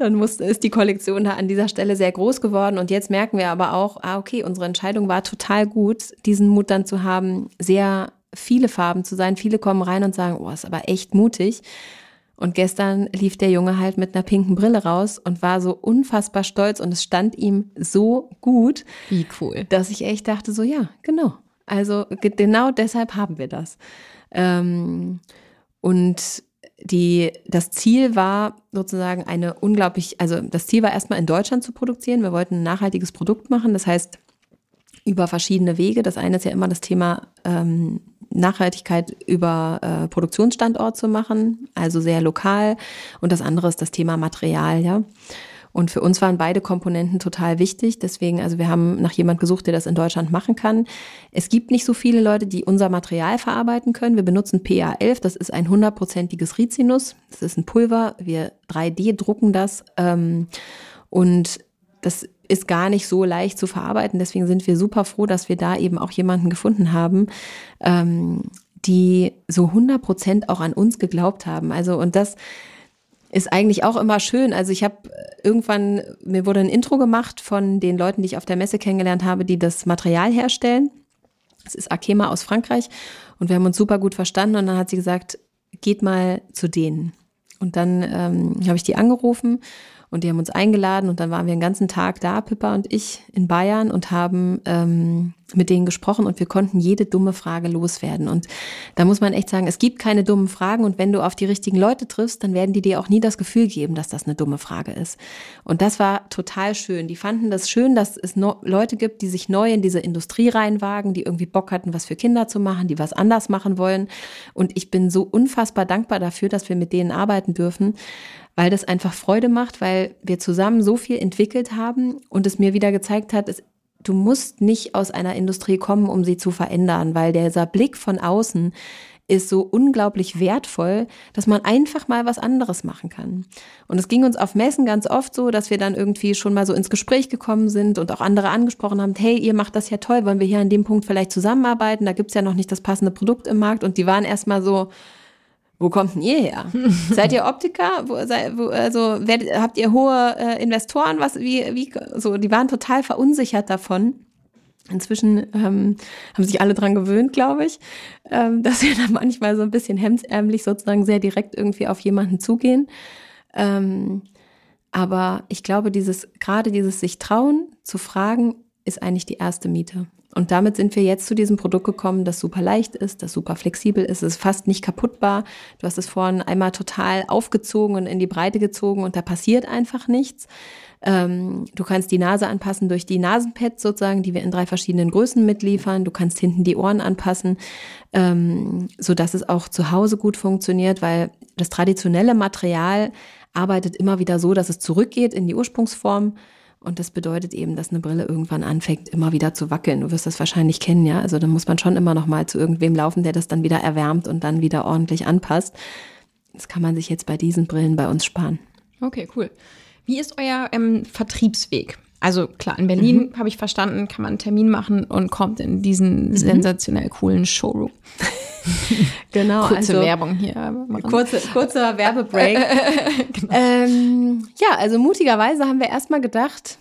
dann muss, ist die Kollektion da an dieser Stelle sehr groß geworden. Und jetzt merken wir aber auch, ah, okay, unsere Entscheidung war total gut, diesen Mut dann zu haben, sehr viele Farben zu sein. Viele kommen rein und sagen, oh, ist aber echt mutig. Und gestern lief der Junge halt mit einer pinken Brille raus und war so unfassbar stolz und es stand ihm so gut. Wie cool. Dass ich echt dachte, so ja, genau. Also genau deshalb haben wir das. Ähm, und die, das Ziel war sozusagen eine unglaublich, also das Ziel war erstmal in Deutschland zu produzieren. Wir wollten ein nachhaltiges Produkt machen. Das heißt, über verschiedene Wege. Das eine ist ja immer das Thema ähm, Nachhaltigkeit über äh, Produktionsstandort zu machen, also sehr lokal. Und das andere ist das Thema Material, ja. Und für uns waren beide Komponenten total wichtig. Deswegen, also wir haben nach jemand gesucht, der das in Deutschland machen kann. Es gibt nicht so viele Leute, die unser Material verarbeiten können. Wir benutzen PA11, das ist ein hundertprozentiges Rizinus. Das ist ein Pulver. Wir 3D drucken das. Ähm, und das ist gar nicht so leicht zu verarbeiten. Deswegen sind wir super froh, dass wir da eben auch jemanden gefunden haben, ähm, die so 100 Prozent auch an uns geglaubt haben. Also und das ist eigentlich auch immer schön. Also ich habe irgendwann, mir wurde ein Intro gemacht von den Leuten, die ich auf der Messe kennengelernt habe, die das Material herstellen. Das ist Akema aus Frankreich und wir haben uns super gut verstanden und dann hat sie gesagt, geht mal zu denen. Und dann ähm, habe ich die angerufen und die haben uns eingeladen und dann waren wir den ganzen Tag da, Pippa und ich, in Bayern und haben ähm, mit denen gesprochen und wir konnten jede dumme Frage loswerden. Und da muss man echt sagen, es gibt keine dummen Fragen und wenn du auf die richtigen Leute triffst, dann werden die dir auch nie das Gefühl geben, dass das eine dumme Frage ist. Und das war total schön. Die fanden das schön, dass es Leute gibt, die sich neu in diese Industrie reinwagen, die irgendwie Bock hatten, was für Kinder zu machen, die was anders machen wollen. Und ich bin so unfassbar dankbar dafür, dass wir mit denen arbeiten dürfen weil das einfach Freude macht, weil wir zusammen so viel entwickelt haben und es mir wieder gezeigt hat, es, du musst nicht aus einer Industrie kommen, um sie zu verändern, weil dieser Blick von außen ist so unglaublich wertvoll, dass man einfach mal was anderes machen kann. Und es ging uns auf Messen ganz oft so, dass wir dann irgendwie schon mal so ins Gespräch gekommen sind und auch andere angesprochen haben, hey, ihr macht das ja toll, wollen wir hier an dem Punkt vielleicht zusammenarbeiten? Da gibt's ja noch nicht das passende Produkt im Markt. Und die waren erstmal so, wo kommt denn ihr her? [laughs] Seid ihr Optiker? Wo, sei, wo, also werdet, habt ihr hohe äh, Investoren? Was, wie, wie, so, die waren total verunsichert davon. Inzwischen ähm, haben sich alle dran gewöhnt, glaube ich, ähm, [laughs] dass wir da manchmal so ein bisschen hemdsärmlich sozusagen sehr direkt irgendwie auf jemanden zugehen. Ähm, aber ich glaube, dieses, gerade dieses sich trauen zu fragen, ist eigentlich die erste Miete. Und damit sind wir jetzt zu diesem Produkt gekommen, das super leicht ist, das super flexibel ist, es ist fast nicht kaputtbar. Du hast es vorhin einmal total aufgezogen und in die Breite gezogen und da passiert einfach nichts. Ähm, du kannst die Nase anpassen durch die Nasenpads sozusagen, die wir in drei verschiedenen Größen mitliefern. Du kannst hinten die Ohren anpassen, ähm, so dass es auch zu Hause gut funktioniert, weil das traditionelle Material arbeitet immer wieder so, dass es zurückgeht in die Ursprungsform und das bedeutet eben, dass eine Brille irgendwann anfängt, immer wieder zu wackeln. Du wirst das wahrscheinlich kennen, ja. Also da muss man schon immer noch mal zu irgendwem laufen, der das dann wieder erwärmt und dann wieder ordentlich anpasst. Das kann man sich jetzt bei diesen Brillen bei uns sparen. Okay, cool. Wie ist euer ähm, Vertriebsweg? Also klar, in Berlin mhm. habe ich verstanden, kann man einen Termin machen und kommt in diesen mhm. sensationell coolen Showroom. [laughs] [laughs] genau. Kurze also, Werbung hier. Kurze, kurzer Werbebreak. [laughs] genau. ähm, ja, also mutigerweise haben wir erstmal gedacht,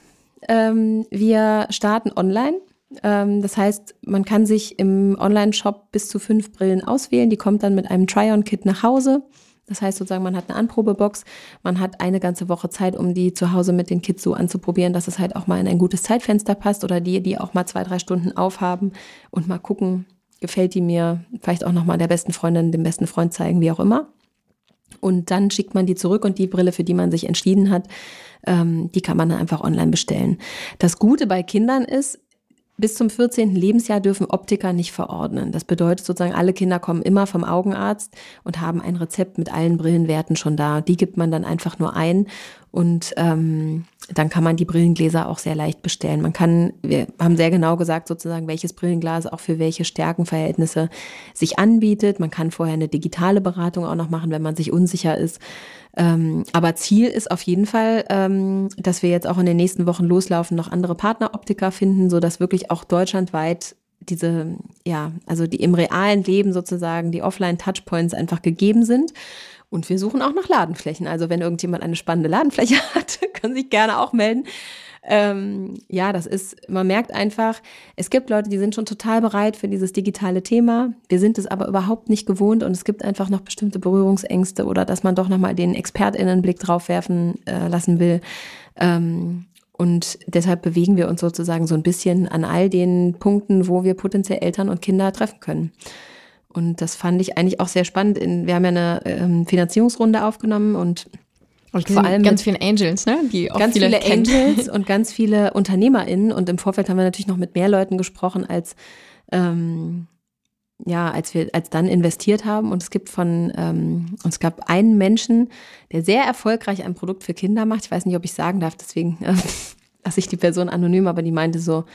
ähm, wir starten online. Ähm, das heißt, man kann sich im Online-Shop bis zu fünf Brillen auswählen. Die kommt dann mit einem Try-on-Kit nach Hause. Das heißt sozusagen, man hat eine Anprobebox, man hat eine ganze Woche Zeit, um die zu Hause mit den Kids so anzuprobieren, dass es halt auch mal in ein gutes Zeitfenster passt oder die, die auch mal zwei, drei Stunden aufhaben und mal gucken, gefällt die mir, vielleicht auch nochmal der besten Freundin, dem besten Freund zeigen, wie auch immer. Und dann schickt man die zurück und die Brille, für die man sich entschieden hat, ähm, die kann man dann einfach online bestellen. Das Gute bei Kindern ist, bis zum 14. Lebensjahr dürfen Optiker nicht verordnen. Das bedeutet sozusagen, alle Kinder kommen immer vom Augenarzt und haben ein Rezept mit allen Brillenwerten schon da. Die gibt man dann einfach nur ein und ähm, dann kann man die Brillengläser auch sehr leicht bestellen. Man kann, wir haben sehr genau gesagt sozusagen, welches Brillenglas auch für welche Stärkenverhältnisse sich anbietet. Man kann vorher eine digitale Beratung auch noch machen, wenn man sich unsicher ist. Ähm, aber Ziel ist auf jeden Fall, ähm, dass wir jetzt auch in den nächsten Wochen loslaufen, noch andere Partneroptiker finden, so dass wirklich auch deutschlandweit diese, ja, also die im realen Leben sozusagen die Offline-Touchpoints einfach gegeben sind. Und wir suchen auch nach Ladenflächen. Also wenn irgendjemand eine spannende Ladenfläche [laughs] hat, kann sich gerne auch melden. Ähm, ja, das ist, man merkt einfach, es gibt Leute, die sind schon total bereit für dieses digitale Thema. Wir sind es aber überhaupt nicht gewohnt und es gibt einfach noch bestimmte Berührungsängste oder dass man doch nochmal den ExpertInnenblick drauf werfen äh, lassen will. Ähm, und deshalb bewegen wir uns sozusagen so ein bisschen an all den Punkten, wo wir potenziell Eltern und Kinder treffen können. Und das fand ich eigentlich auch sehr spannend. wir haben ja eine ähm, Finanzierungsrunde aufgenommen und vor allem ganz viele Angels, ne? Die auch ganz viele, viele Angels [laughs] und ganz viele UnternehmerInnen. Und im Vorfeld haben wir natürlich noch mit mehr Leuten gesprochen, als ähm, ja, als wir als dann investiert haben. Und es gibt von ähm, und es gab einen Menschen, der sehr erfolgreich ein Produkt für Kinder macht. Ich weiß nicht, ob ich sagen darf, deswegen [laughs] äh, lasse ich die Person anonym, aber die meinte so,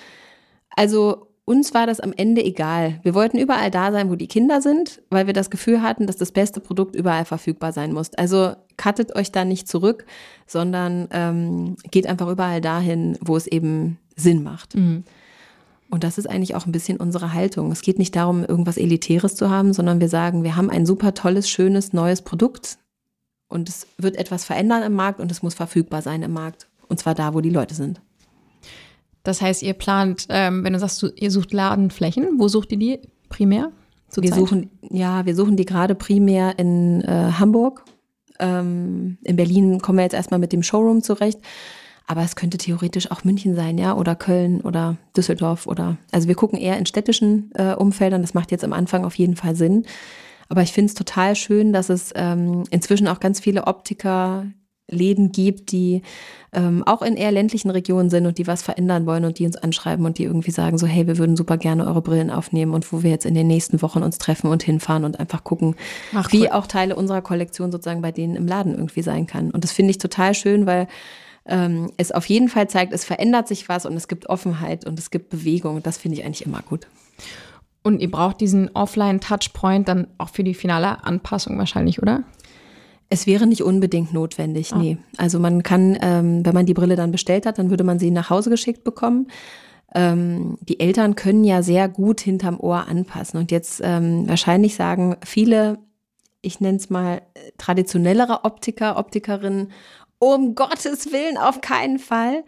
also uns war das am Ende egal. Wir wollten überall da sein, wo die Kinder sind, weil wir das Gefühl hatten, dass das beste Produkt überall verfügbar sein muss. Also cuttet euch da nicht zurück, sondern ähm, geht einfach überall dahin, wo es eben Sinn macht. Mhm. Und das ist eigentlich auch ein bisschen unsere Haltung. Es geht nicht darum, irgendwas Elitäres zu haben, sondern wir sagen, wir haben ein super tolles, schönes, neues Produkt und es wird etwas verändern im Markt und es muss verfügbar sein im Markt. Und zwar da, wo die Leute sind. Das heißt, ihr plant, ähm, wenn du sagst, du, ihr sucht Ladenflächen, wo sucht ihr die primär? Wir Zeit? suchen, ja, wir suchen die gerade primär in äh, Hamburg. Ähm, in Berlin kommen wir jetzt erstmal mit dem Showroom zurecht. Aber es könnte theoretisch auch München sein, ja, oder Köln oder Düsseldorf oder, also wir gucken eher in städtischen äh, Umfeldern. Das macht jetzt am Anfang auf jeden Fall Sinn. Aber ich finde es total schön, dass es ähm, inzwischen auch ganz viele Optiker Läden gibt, die ähm, auch in eher ländlichen Regionen sind und die was verändern wollen und die uns anschreiben und die irgendwie sagen so, hey, wir würden super gerne eure Brillen aufnehmen und wo wir jetzt in den nächsten Wochen uns treffen und hinfahren und einfach gucken, Ach, wie auch Teile unserer Kollektion sozusagen bei denen im Laden irgendwie sein kann. Und das finde ich total schön, weil ähm, es auf jeden Fall zeigt, es verändert sich was und es gibt Offenheit und es gibt Bewegung. Das finde ich eigentlich immer gut. Und ihr braucht diesen Offline-Touchpoint dann auch für die finale Anpassung wahrscheinlich, oder? Es wäre nicht unbedingt notwendig, ah. nee. Also man kann, ähm, wenn man die Brille dann bestellt hat, dann würde man sie nach Hause geschickt bekommen. Ähm, die Eltern können ja sehr gut hinterm Ohr anpassen. Und jetzt ähm, wahrscheinlich sagen viele, ich nenne es mal traditionellere Optiker, Optikerinnen, um Gottes Willen auf keinen Fall.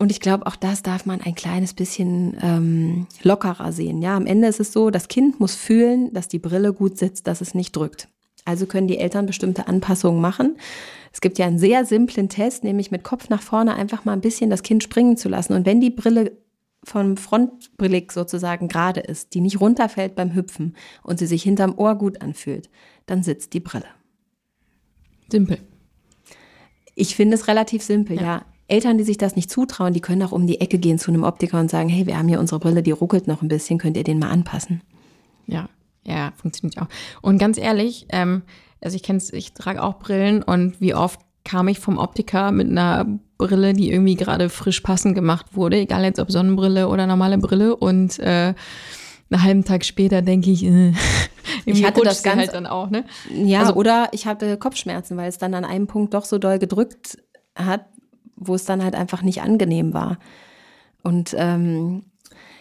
Und ich glaube, auch das darf man ein kleines bisschen ähm, lockerer sehen. Ja, am Ende ist es so, das Kind muss fühlen, dass die Brille gut sitzt, dass es nicht drückt. Also können die Eltern bestimmte Anpassungen machen. Es gibt ja einen sehr simplen Test, nämlich mit Kopf nach vorne einfach mal ein bisschen das Kind springen zu lassen. Und wenn die Brille vom Frontblick sozusagen gerade ist, die nicht runterfällt beim Hüpfen und sie sich hinterm Ohr gut anfühlt, dann sitzt die Brille. Simpel. Ich finde es relativ simpel, ja. ja. Eltern, die sich das nicht zutrauen, die können auch um die Ecke gehen zu einem Optiker und sagen, hey, wir haben hier unsere Brille, die ruckelt noch ein bisschen, könnt ihr den mal anpassen? Ja, ja, funktioniert auch. Und ganz ehrlich, ähm, also ich kenne ich trage auch Brillen und wie oft kam ich vom Optiker mit einer Brille, die irgendwie gerade frisch passend gemacht wurde, egal jetzt ob Sonnenbrille oder normale Brille und äh, einen halben Tag später denke ich, [laughs] äh, ich hatte das ganz halt dann auch, ne? Ja, also, oder ich hatte Kopfschmerzen, weil es dann an einem Punkt doch so doll gedrückt hat, wo es dann halt einfach nicht angenehm war. Und ähm,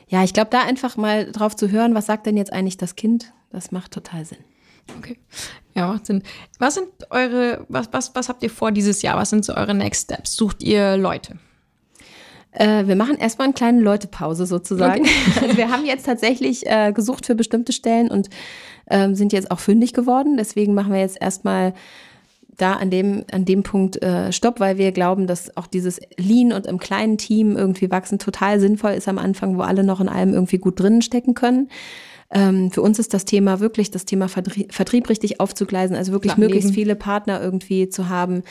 ja, ich glaube, da einfach mal drauf zu hören, was sagt denn jetzt eigentlich das Kind, das macht total Sinn. Okay. Ja, macht Sinn. Was sind eure, was, was, was habt ihr vor dieses Jahr? Was sind so eure Next Steps? Sucht ihr Leute? Äh, wir machen erstmal eine kleine Leutepause sozusagen. Okay. [laughs] Also wir haben jetzt tatsächlich äh, gesucht für bestimmte Stellen und ähm, sind jetzt auch fündig geworden. Deswegen machen wir jetzt erstmal da an dem, an dem Punkt äh, Stopp, weil wir glauben, dass auch dieses Lean und im kleinen Team irgendwie wachsen total sinnvoll ist am Anfang, wo alle noch in allem irgendwie gut drinnen stecken können. Ähm, für uns ist das Thema wirklich, das Thema Vertrieb, Vertrieb richtig aufzugleisen, also wirklich Klar, möglichst viele Partner irgendwie zu haben.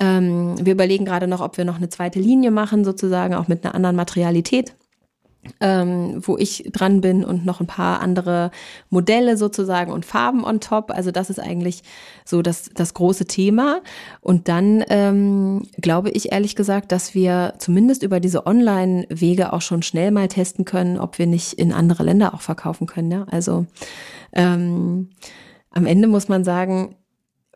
Ähm, wir überlegen gerade noch, ob wir noch eine zweite Linie machen, sozusagen auch mit einer anderen Materialität ähm, wo ich dran bin und noch ein paar andere Modelle sozusagen und Farben on top. Also das ist eigentlich so das, das große Thema. Und dann ähm, glaube ich ehrlich gesagt, dass wir zumindest über diese Online-Wege auch schon schnell mal testen können, ob wir nicht in andere Länder auch verkaufen können. Ja? Also ähm, am Ende muss man sagen,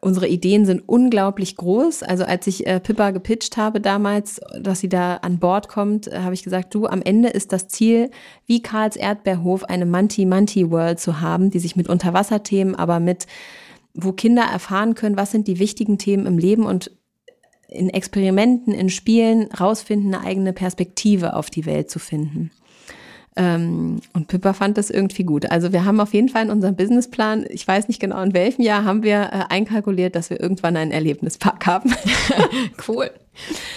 unsere Ideen sind unglaublich groß. Also als ich äh, Pippa gepitcht habe damals, dass sie da an Bord kommt, äh, habe ich gesagt, du, am Ende ist das Ziel, wie Karls Erdbeerhof eine Manti-Manti-World zu haben, die sich mit Unterwasserthemen, aber mit, wo Kinder erfahren können, was sind die wichtigen Themen im Leben und in Experimenten, in Spielen rausfinden, eine eigene Perspektive auf die Welt zu finden. Ähm, und Pippa fand das irgendwie gut. Also wir haben auf jeden Fall in unserem Businessplan, ich weiß nicht genau in welchem Jahr, haben wir äh, einkalkuliert, dass wir irgendwann einen Erlebnispark haben. [laughs] cool.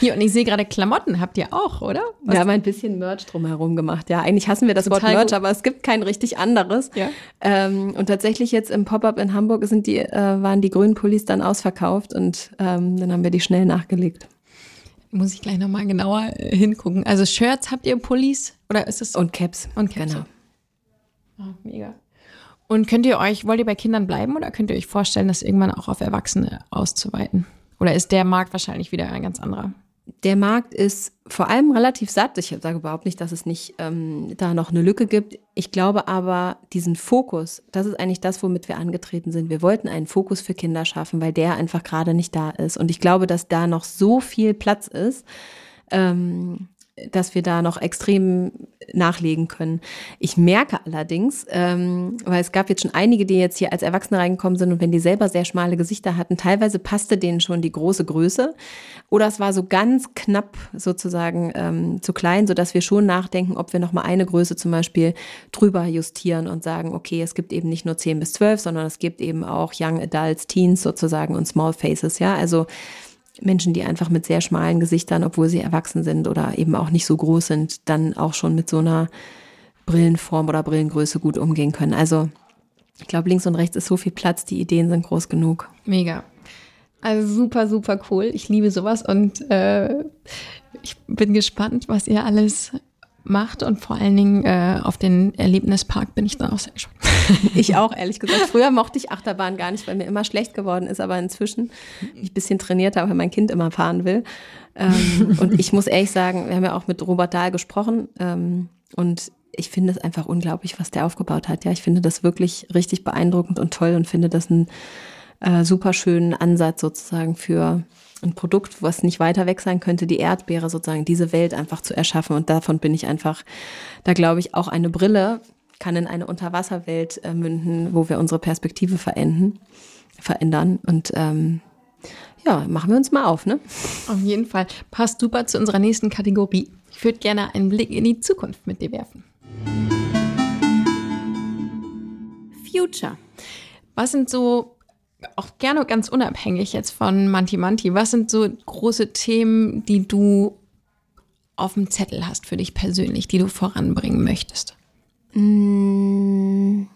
Hier, und ich sehe gerade Klamotten habt ihr auch, oder? Was? Wir haben ein bisschen Merch drumherum gemacht. Ja, eigentlich hassen wir das Total Wort Merch, aber es gibt kein richtig anderes. Ja. Ähm, und tatsächlich jetzt im Pop-Up in Hamburg sind die, äh, waren die grünen Pullis dann ausverkauft und ähm, dann haben wir die schnell nachgelegt. Muss ich gleich nochmal genauer äh, hingucken. Also Shirts habt ihr, Pullis? Oder ist es? Und Caps. Und Caps. Genau. Oh, mega. Und könnt ihr euch, wollt ihr bei Kindern bleiben oder könnt ihr euch vorstellen, das irgendwann auch auf Erwachsene auszuweiten? Oder ist der Markt wahrscheinlich wieder ein ganz anderer? Der Markt ist vor allem relativ satt. Ich sage überhaupt nicht, dass es nicht ähm, da noch eine Lücke gibt. Ich glaube aber, diesen Fokus, das ist eigentlich das, womit wir angetreten sind. Wir wollten einen Fokus für Kinder schaffen, weil der einfach gerade nicht da ist. Und ich glaube, dass da noch so viel Platz ist. Ähm, dass wir da noch extrem nachlegen können. Ich merke allerdings, ähm, weil es gab jetzt schon einige, die jetzt hier als Erwachsene reingekommen sind und wenn die selber sehr schmale Gesichter hatten, teilweise passte denen schon die große Größe oder es war so ganz knapp sozusagen ähm, zu klein, so dass wir schon nachdenken, ob wir noch mal eine Größe zum Beispiel drüber justieren und sagen, okay, es gibt eben nicht nur 10 bis 12, sondern es gibt eben auch Young Adults, Teens sozusagen und Small Faces, ja, also Menschen, die einfach mit sehr schmalen Gesichtern, obwohl sie erwachsen sind oder eben auch nicht so groß sind, dann auch schon mit so einer Brillenform oder Brillengröße gut umgehen können. Also ich glaube, links und rechts ist so viel Platz, die Ideen sind groß genug. Mega. Also super, super cool. Ich liebe sowas und äh, ich bin gespannt, was ihr alles macht und vor allen Dingen äh, auf den Erlebnispark bin ich dann auch sehr gespannt. [laughs] Ich auch, ehrlich gesagt. Früher mochte ich Achterbahn gar nicht, weil mir immer schlecht geworden ist, aber inzwischen ich ein bisschen trainiert habe, weil mein Kind immer fahren will. Ähm, [laughs] und ich muss ehrlich sagen, wir haben ja auch mit Robert Dahl gesprochen ähm, und ich finde es einfach unglaublich, was der aufgebaut hat. Ja, ich finde das wirklich richtig beeindruckend und toll und finde das einen äh, super schönen Ansatz sozusagen für ein Produkt, was nicht weiter weg sein könnte, die Erdbeere sozusagen, diese Welt einfach zu erschaffen. Und davon bin ich einfach, da glaube ich, auch eine Brille kann in eine Unterwasserwelt äh, münden, wo wir unsere Perspektive verenden, verändern. Und ähm, ja, machen wir uns mal auf, ne? Auf jeden Fall. Passt super zu unserer nächsten Kategorie. Ich würde gerne einen Blick in die Zukunft mit dir werfen. Future. Was sind so auch gerne ganz unabhängig jetzt von Manti Manti, was sind so große Themen, die du auf dem Zettel hast für dich persönlich, die du voranbringen möchtest? Mm.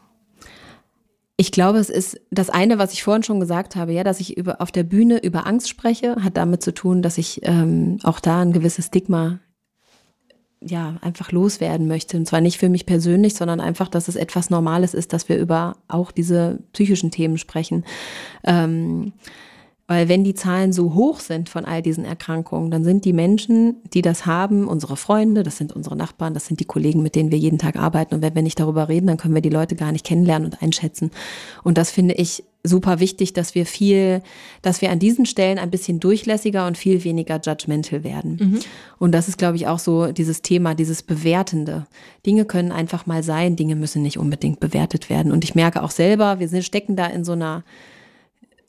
Ich glaube, es ist das eine, was ich vorhin schon gesagt habe, ja, dass ich über, auf der Bühne über Angst spreche, hat damit zu tun, dass ich ähm, auch da ein gewisses Stigma ja, einfach loswerden möchte. Und zwar nicht für mich persönlich, sondern einfach, dass es etwas Normales ist, dass wir über auch diese psychischen Themen sprechen. Ähm, weil wenn die Zahlen so hoch sind von all diesen Erkrankungen, dann sind die Menschen, die das haben, unsere Freunde, das sind unsere Nachbarn, das sind die Kollegen, mit denen wir jeden Tag arbeiten. Und wenn wir nicht darüber reden, dann können wir die Leute gar nicht kennenlernen und einschätzen. Und das finde ich super wichtig, dass wir viel, dass wir an diesen Stellen ein bisschen durchlässiger und viel weniger judgmental werden. Mhm. Und das ist, glaube ich, auch so dieses Thema, dieses Bewertende. Dinge können einfach mal sein, Dinge müssen nicht unbedingt bewertet werden. Und ich merke auch selber, wir sind, stecken da in so einer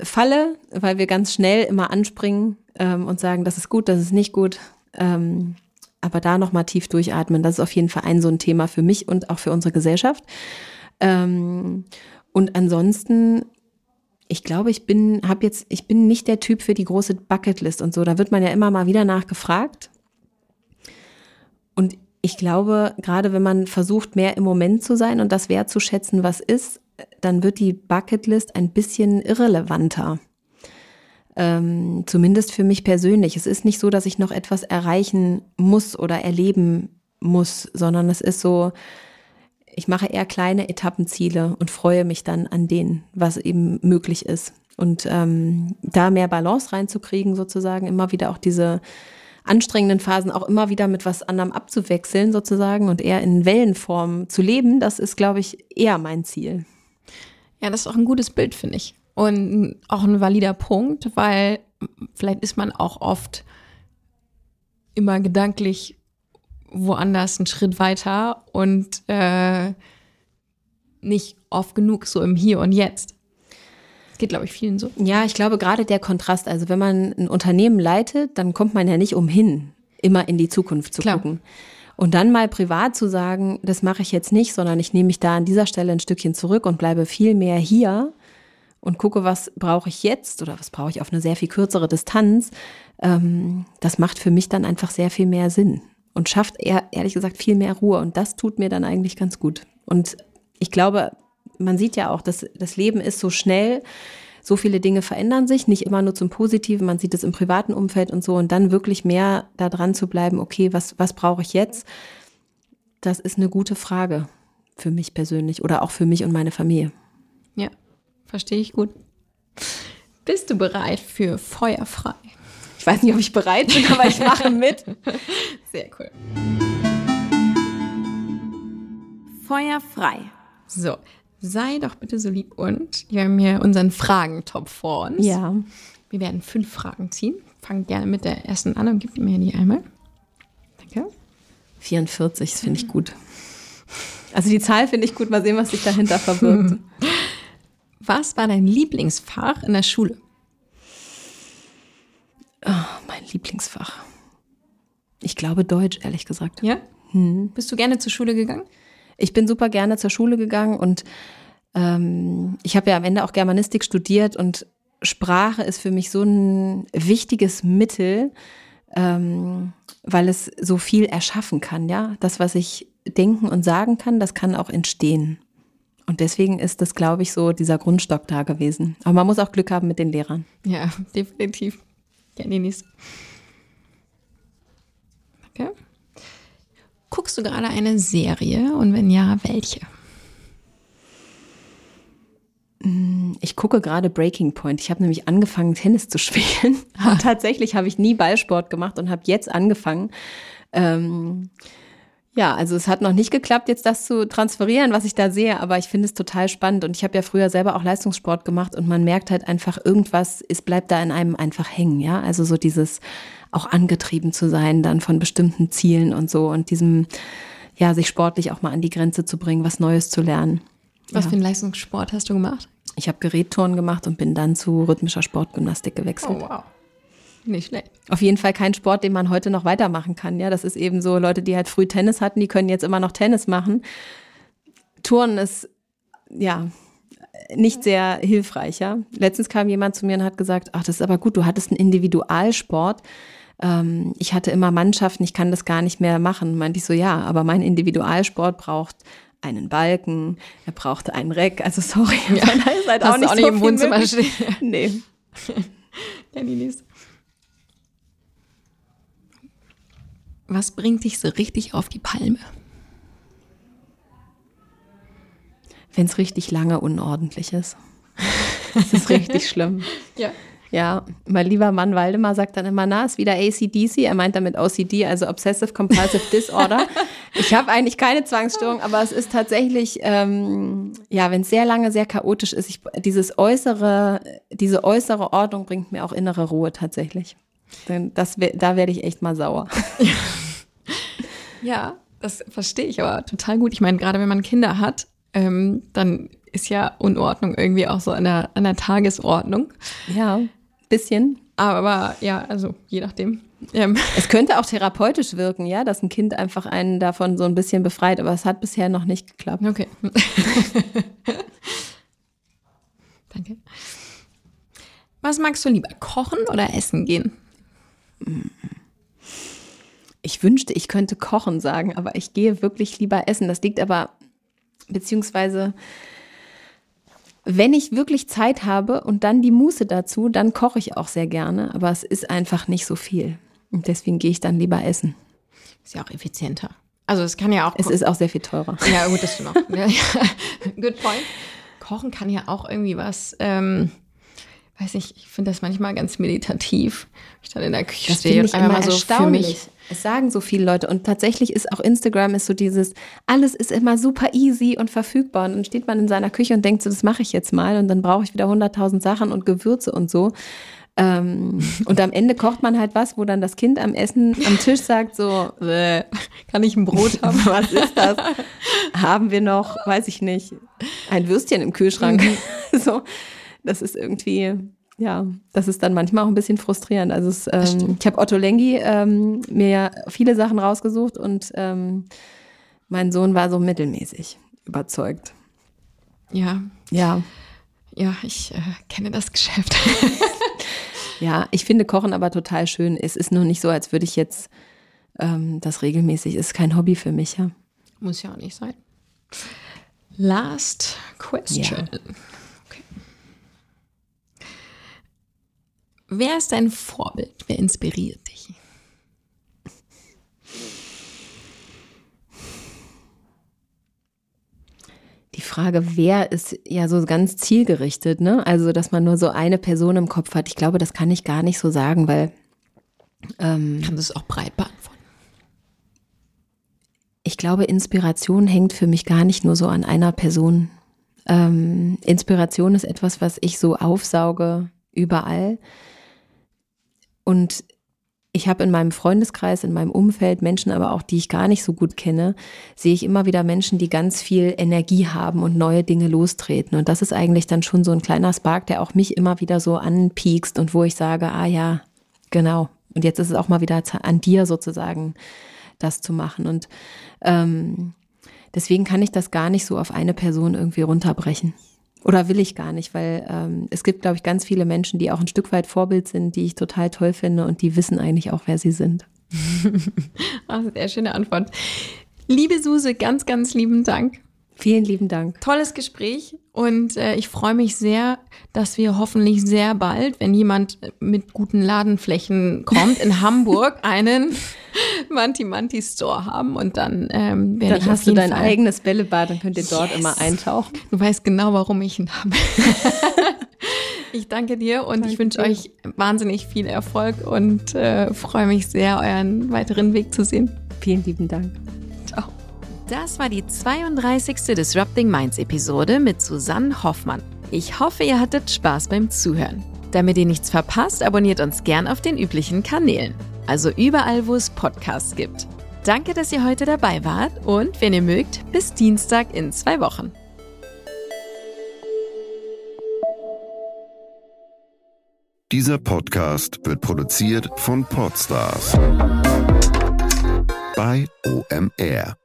Falle, weil wir ganz schnell immer anspringen ähm, und sagen, das ist gut, das ist nicht gut. Ähm, aber da nochmal tief durchatmen, das ist auf jeden Fall ein so ein Thema für mich und auch für unsere Gesellschaft. Ähm, und ansonsten, ich glaube, ich bin, habe jetzt, ich bin nicht der Typ für die große Bucketlist und so. Da wird man ja immer mal wieder nachgefragt. Und ich glaube, gerade wenn man versucht, mehr im Moment zu sein und das wertzuschätzen, was ist, dann wird die Bucketlist ein bisschen irrelevanter. Ähm, zumindest für mich persönlich. Es ist nicht so, dass ich noch etwas erreichen muss oder erleben muss, sondern es ist so, ich mache eher kleine Etappenziele und freue mich dann an denen, was eben möglich ist. Und ähm, da mehr Balance reinzukriegen, sozusagen, immer wieder auch diese anstrengenden Phasen auch immer wieder mit was anderem abzuwechseln, sozusagen, und eher in Wellenform zu leben, das ist, glaube ich, eher mein Ziel. Ja, das ist auch ein gutes Bild, finde ich. Und auch ein valider Punkt, weil vielleicht ist man auch oft immer gedanklich woanders einen Schritt weiter und äh, nicht oft genug so im Hier und Jetzt. Das geht, glaube ich, vielen so. Ja, ich glaube gerade der Kontrast, also wenn man ein Unternehmen leitet, dann kommt man ja nicht umhin, immer in die Zukunft zu Klar. gucken. Und dann mal privat zu sagen, das mache ich jetzt nicht, sondern ich nehme mich da an dieser Stelle ein Stückchen zurück und bleibe viel mehr hier und gucke, was brauche ich jetzt oder was brauche ich auf eine sehr viel kürzere Distanz. Ähm, das macht für mich dann einfach sehr viel mehr Sinn und schafft eher, ehrlich gesagt viel mehr Ruhe. Und das tut mir dann eigentlich ganz gut. Und ich glaube, man sieht ja auch, dass das Leben ist so schnell. So viele Dinge verändern sich, nicht immer nur zum Positiven, man sieht es im privaten Umfeld und so und dann wirklich mehr da dran zu bleiben, okay, was, was brauche ich jetzt? Das ist eine gute Frage für mich persönlich oder auch für mich und meine Familie. Ja, verstehe ich gut. Bist du bereit für Feuerfrei? Ich weiß nicht, ob ich bereit bin, aber ich mache mit. [laughs] Sehr cool. Feuer frei. So, sei doch bitte so lieb und wir haben hier unseren Fragentopf vor uns. Ja. Wir werden fünf Fragen ziehen. Fang gerne mit der ersten an und gib mir die einmal. Danke. 44, das finde ich gut. Also die Zahl finde ich gut. Mal sehen, was sich dahinter verbirgt. [laughs] Was war dein Lieblingsfach in der Schule? Oh, mein Lieblingsfach. Ich glaube Deutsch, ehrlich gesagt. Ja? Hm. Bist du gerne zur Schule gegangen? Ich bin super gerne zur Schule gegangen und ähm, ich habe ja am Ende auch Germanistik studiert und Sprache ist für mich so ein wichtiges Mittel, ähm, weil es so viel erschaffen kann, ja. Das, was ich denken und sagen kann, das kann auch entstehen. Und deswegen ist das, glaube ich, so dieser Grundstock da gewesen. Aber man muss auch Glück haben mit den Lehrern. Ja, [laughs] definitiv. Nächste. Okay. Guckst du gerade eine Serie und wenn ja, welche? Mm, ich gucke gerade Breaking Point. Ich habe nämlich angefangen, Tennis zu [laughs] spielen. Tatsächlich habe ich nie Ballsport gemacht und habe jetzt angefangen. Ähm, ja, also es hat noch nicht geklappt, jetzt das zu transferieren, was ich da sehe, aber ich finde es total spannend und ich habe ja früher selber auch Leistungssport gemacht und man merkt halt einfach, irgendwas es bleibt da in einem einfach hängen, ja. Also so dieses auch angetrieben zu sein, dann von bestimmten Zielen und so und diesem, ja, sich sportlich auch mal an die Grenze zu bringen, was Neues zu lernen. Was ja. für einen Leistungssport hast du gemacht? Ich habe Gerätturnen gemacht und bin dann zu rhythmischer Sportgymnastik gewechselt. Oh, wow. Nicht schlecht. Auf jeden Fall kein Sport, den man heute noch weitermachen kann. Ja, das ist eben so, Leute, die halt früh Tennis hatten, die können jetzt immer noch Tennis machen. Turnen ist, ja, nicht sehr hilfreich, ja. Letztens kam jemand zu mir und hat gesagt, ach, das ist aber gut, du hattest einen Individualsport. Ähm, ich hatte immer Mannschaften, ich kann das gar nicht mehr machen. Meinte ich so, ja, aber mein Individualsport braucht einen Balken, er brauchte einen Reck, also sorry, ja, [laughs] da ist halt auch nicht, auch nicht so im Wohnzimmer stehen. Nee. [laughs] ja, die nächste. Was bringt dich so richtig auf die Palme? Wenn es richtig lange unordentlich ist. [laughs] Das ist richtig schlimm. Ja. Ja, mein lieber Mann Waldemar sagt dann immer, na, ist wieder ACDC. Er meint damit OCD, also Obsessive Compulsive [laughs] Disorder. ich habe eigentlich keine Zwangsstörung, aber es ist tatsächlich, ähm, ja, wenn es sehr lange sehr chaotisch ist, ich, dieses äußere, diese äußere Ordnung bringt mir auch innere Ruhe tatsächlich. Denn das, da werde ich echt mal sauer. [laughs] Ja, das verstehe ich aber total gut. Ich meine, gerade wenn man Kinder hat, ähm, dann ist ja Unordnung irgendwie auch so an der, an der Tagesordnung. Ja, bisschen. Aber ja, also je nachdem. Ähm. Es könnte auch therapeutisch wirken, ja, dass ein Kind einfach einen davon so ein bisschen befreit, aber es hat bisher noch nicht geklappt. Okay. [laughs] Danke. Was magst du lieber, kochen oder essen gehen? Ich wünschte, ich könnte kochen sagen, aber ich gehe wirklich lieber essen. Das liegt aber, beziehungsweise, wenn ich wirklich Zeit habe und dann die Muße dazu, dann koche ich auch sehr gerne, aber es ist einfach nicht so viel. Und deswegen gehe ich dann lieber essen. Ist ja auch effizienter. Also es kann ja auch. Es ist auch sehr viel teurer. Ja, gut, das stimmt auch. [laughs] Good point. Kochen kann ja auch irgendwie was. Ähm, weiß nicht, ich finde das manchmal ganz meditativ. Ich dann in der Küche Das stehe und einfach mal so für mich. erstaunlich. Es sagen so viele Leute und tatsächlich ist auch Instagram ist so dieses, alles ist immer super easy und verfügbar und dann steht man in seiner Küche und denkt so, das mache ich jetzt mal und dann brauche ich wieder 100.000 Sachen und Gewürze und so. Ähm, [laughs] und am Ende kocht man halt was, wo dann das Kind am Essen am Tisch sagt so. Kann ich ein Brot haben? [laughs] was ist das? Haben wir noch, weiß ich nicht, ein Würstchen im Kühlschrank? [laughs] so, das ist irgendwie, ja, das ist dann manchmal auch ein bisschen frustrierend. Also es, ähm, ich habe Otto Lengi ähm, mir ja viele Sachen rausgesucht und ähm, mein Sohn war so mittelmäßig überzeugt. Ja, Ja, ja, ich äh, kenne das Geschäft. [laughs] ja, ich finde Kochen aber total schön. Es ist nur nicht so, als würde ich jetzt ähm, das regelmäßig. Es ist kein Hobby für mich, ja. Muss ja auch nicht sein. Last question. Okay. Wer ist dein Vorbild? Wer inspiriert dich? Die Frage, wer ist ja so ganz zielgerichtet, ne? Also, dass man nur so eine Person im Kopf hat. Ich glaube, das kann ich gar nicht so sagen, weil ähm, Kannst du es auch breit beantworten? ich glaube, Inspiration hängt für mich gar nicht nur so an einer Person. Ähm, Inspiration ist etwas, was ich so aufsauge überall. Und ich habe in meinem Freundeskreis, in meinem Umfeld Menschen, aber auch die ich gar nicht so gut kenne, sehe ich immer wieder Menschen, die ganz viel Energie haben und neue Dinge lostreten. Und das ist eigentlich dann schon so ein kleiner Spark, der auch mich immer wieder so anpiekst und wo ich sage, ah ja, genau. Und jetzt ist es auch mal wieder an dir sozusagen, das zu machen. Und ähm, deswegen kann ich das gar nicht so auf eine Person irgendwie runterbrechen. Oder will ich gar nicht, weil ähm, es gibt, glaube ich, ganz viele Menschen, die auch ein Stück weit Vorbild sind, die ich total toll finde und die wissen eigentlich auch, wer sie sind. [laughs] Ach, sehr schöne Antwort. Liebe Suse, ganz, ganz lieben Dank. Vielen lieben Dank. Tolles Gespräch und äh, ich freue mich sehr, dass wir hoffentlich sehr bald, wenn jemand mit guten Ladenflächen kommt, in [laughs] Hamburg einen Manti-Manti-Store haben und dann ähm, werde Dann ich hast du dein Fall eigenes Bällebad, dann könnt ihr dort Yes. immer eintauchen. Du weißt genau, warum ich ihn habe. [laughs] ich danke dir und ich Danke wünsche dir. euch wahnsinnig viel Erfolg und äh, freue mich sehr, euren weiteren Weg zu sehen. Vielen lieben Dank. Das war die 32. Disrupting Minds Episode mit Susanne Hoffmann. Ich hoffe, ihr hattet Spaß beim Zuhören. Damit ihr nichts verpasst, abonniert uns gern auf den üblichen Kanälen. Also überall, wo es Podcasts gibt. Danke, dass ihr heute dabei wart und wenn ihr mögt, bis Dienstag in zwei Wochen. Dieser Podcast wird produziert von Podstars bei OMR.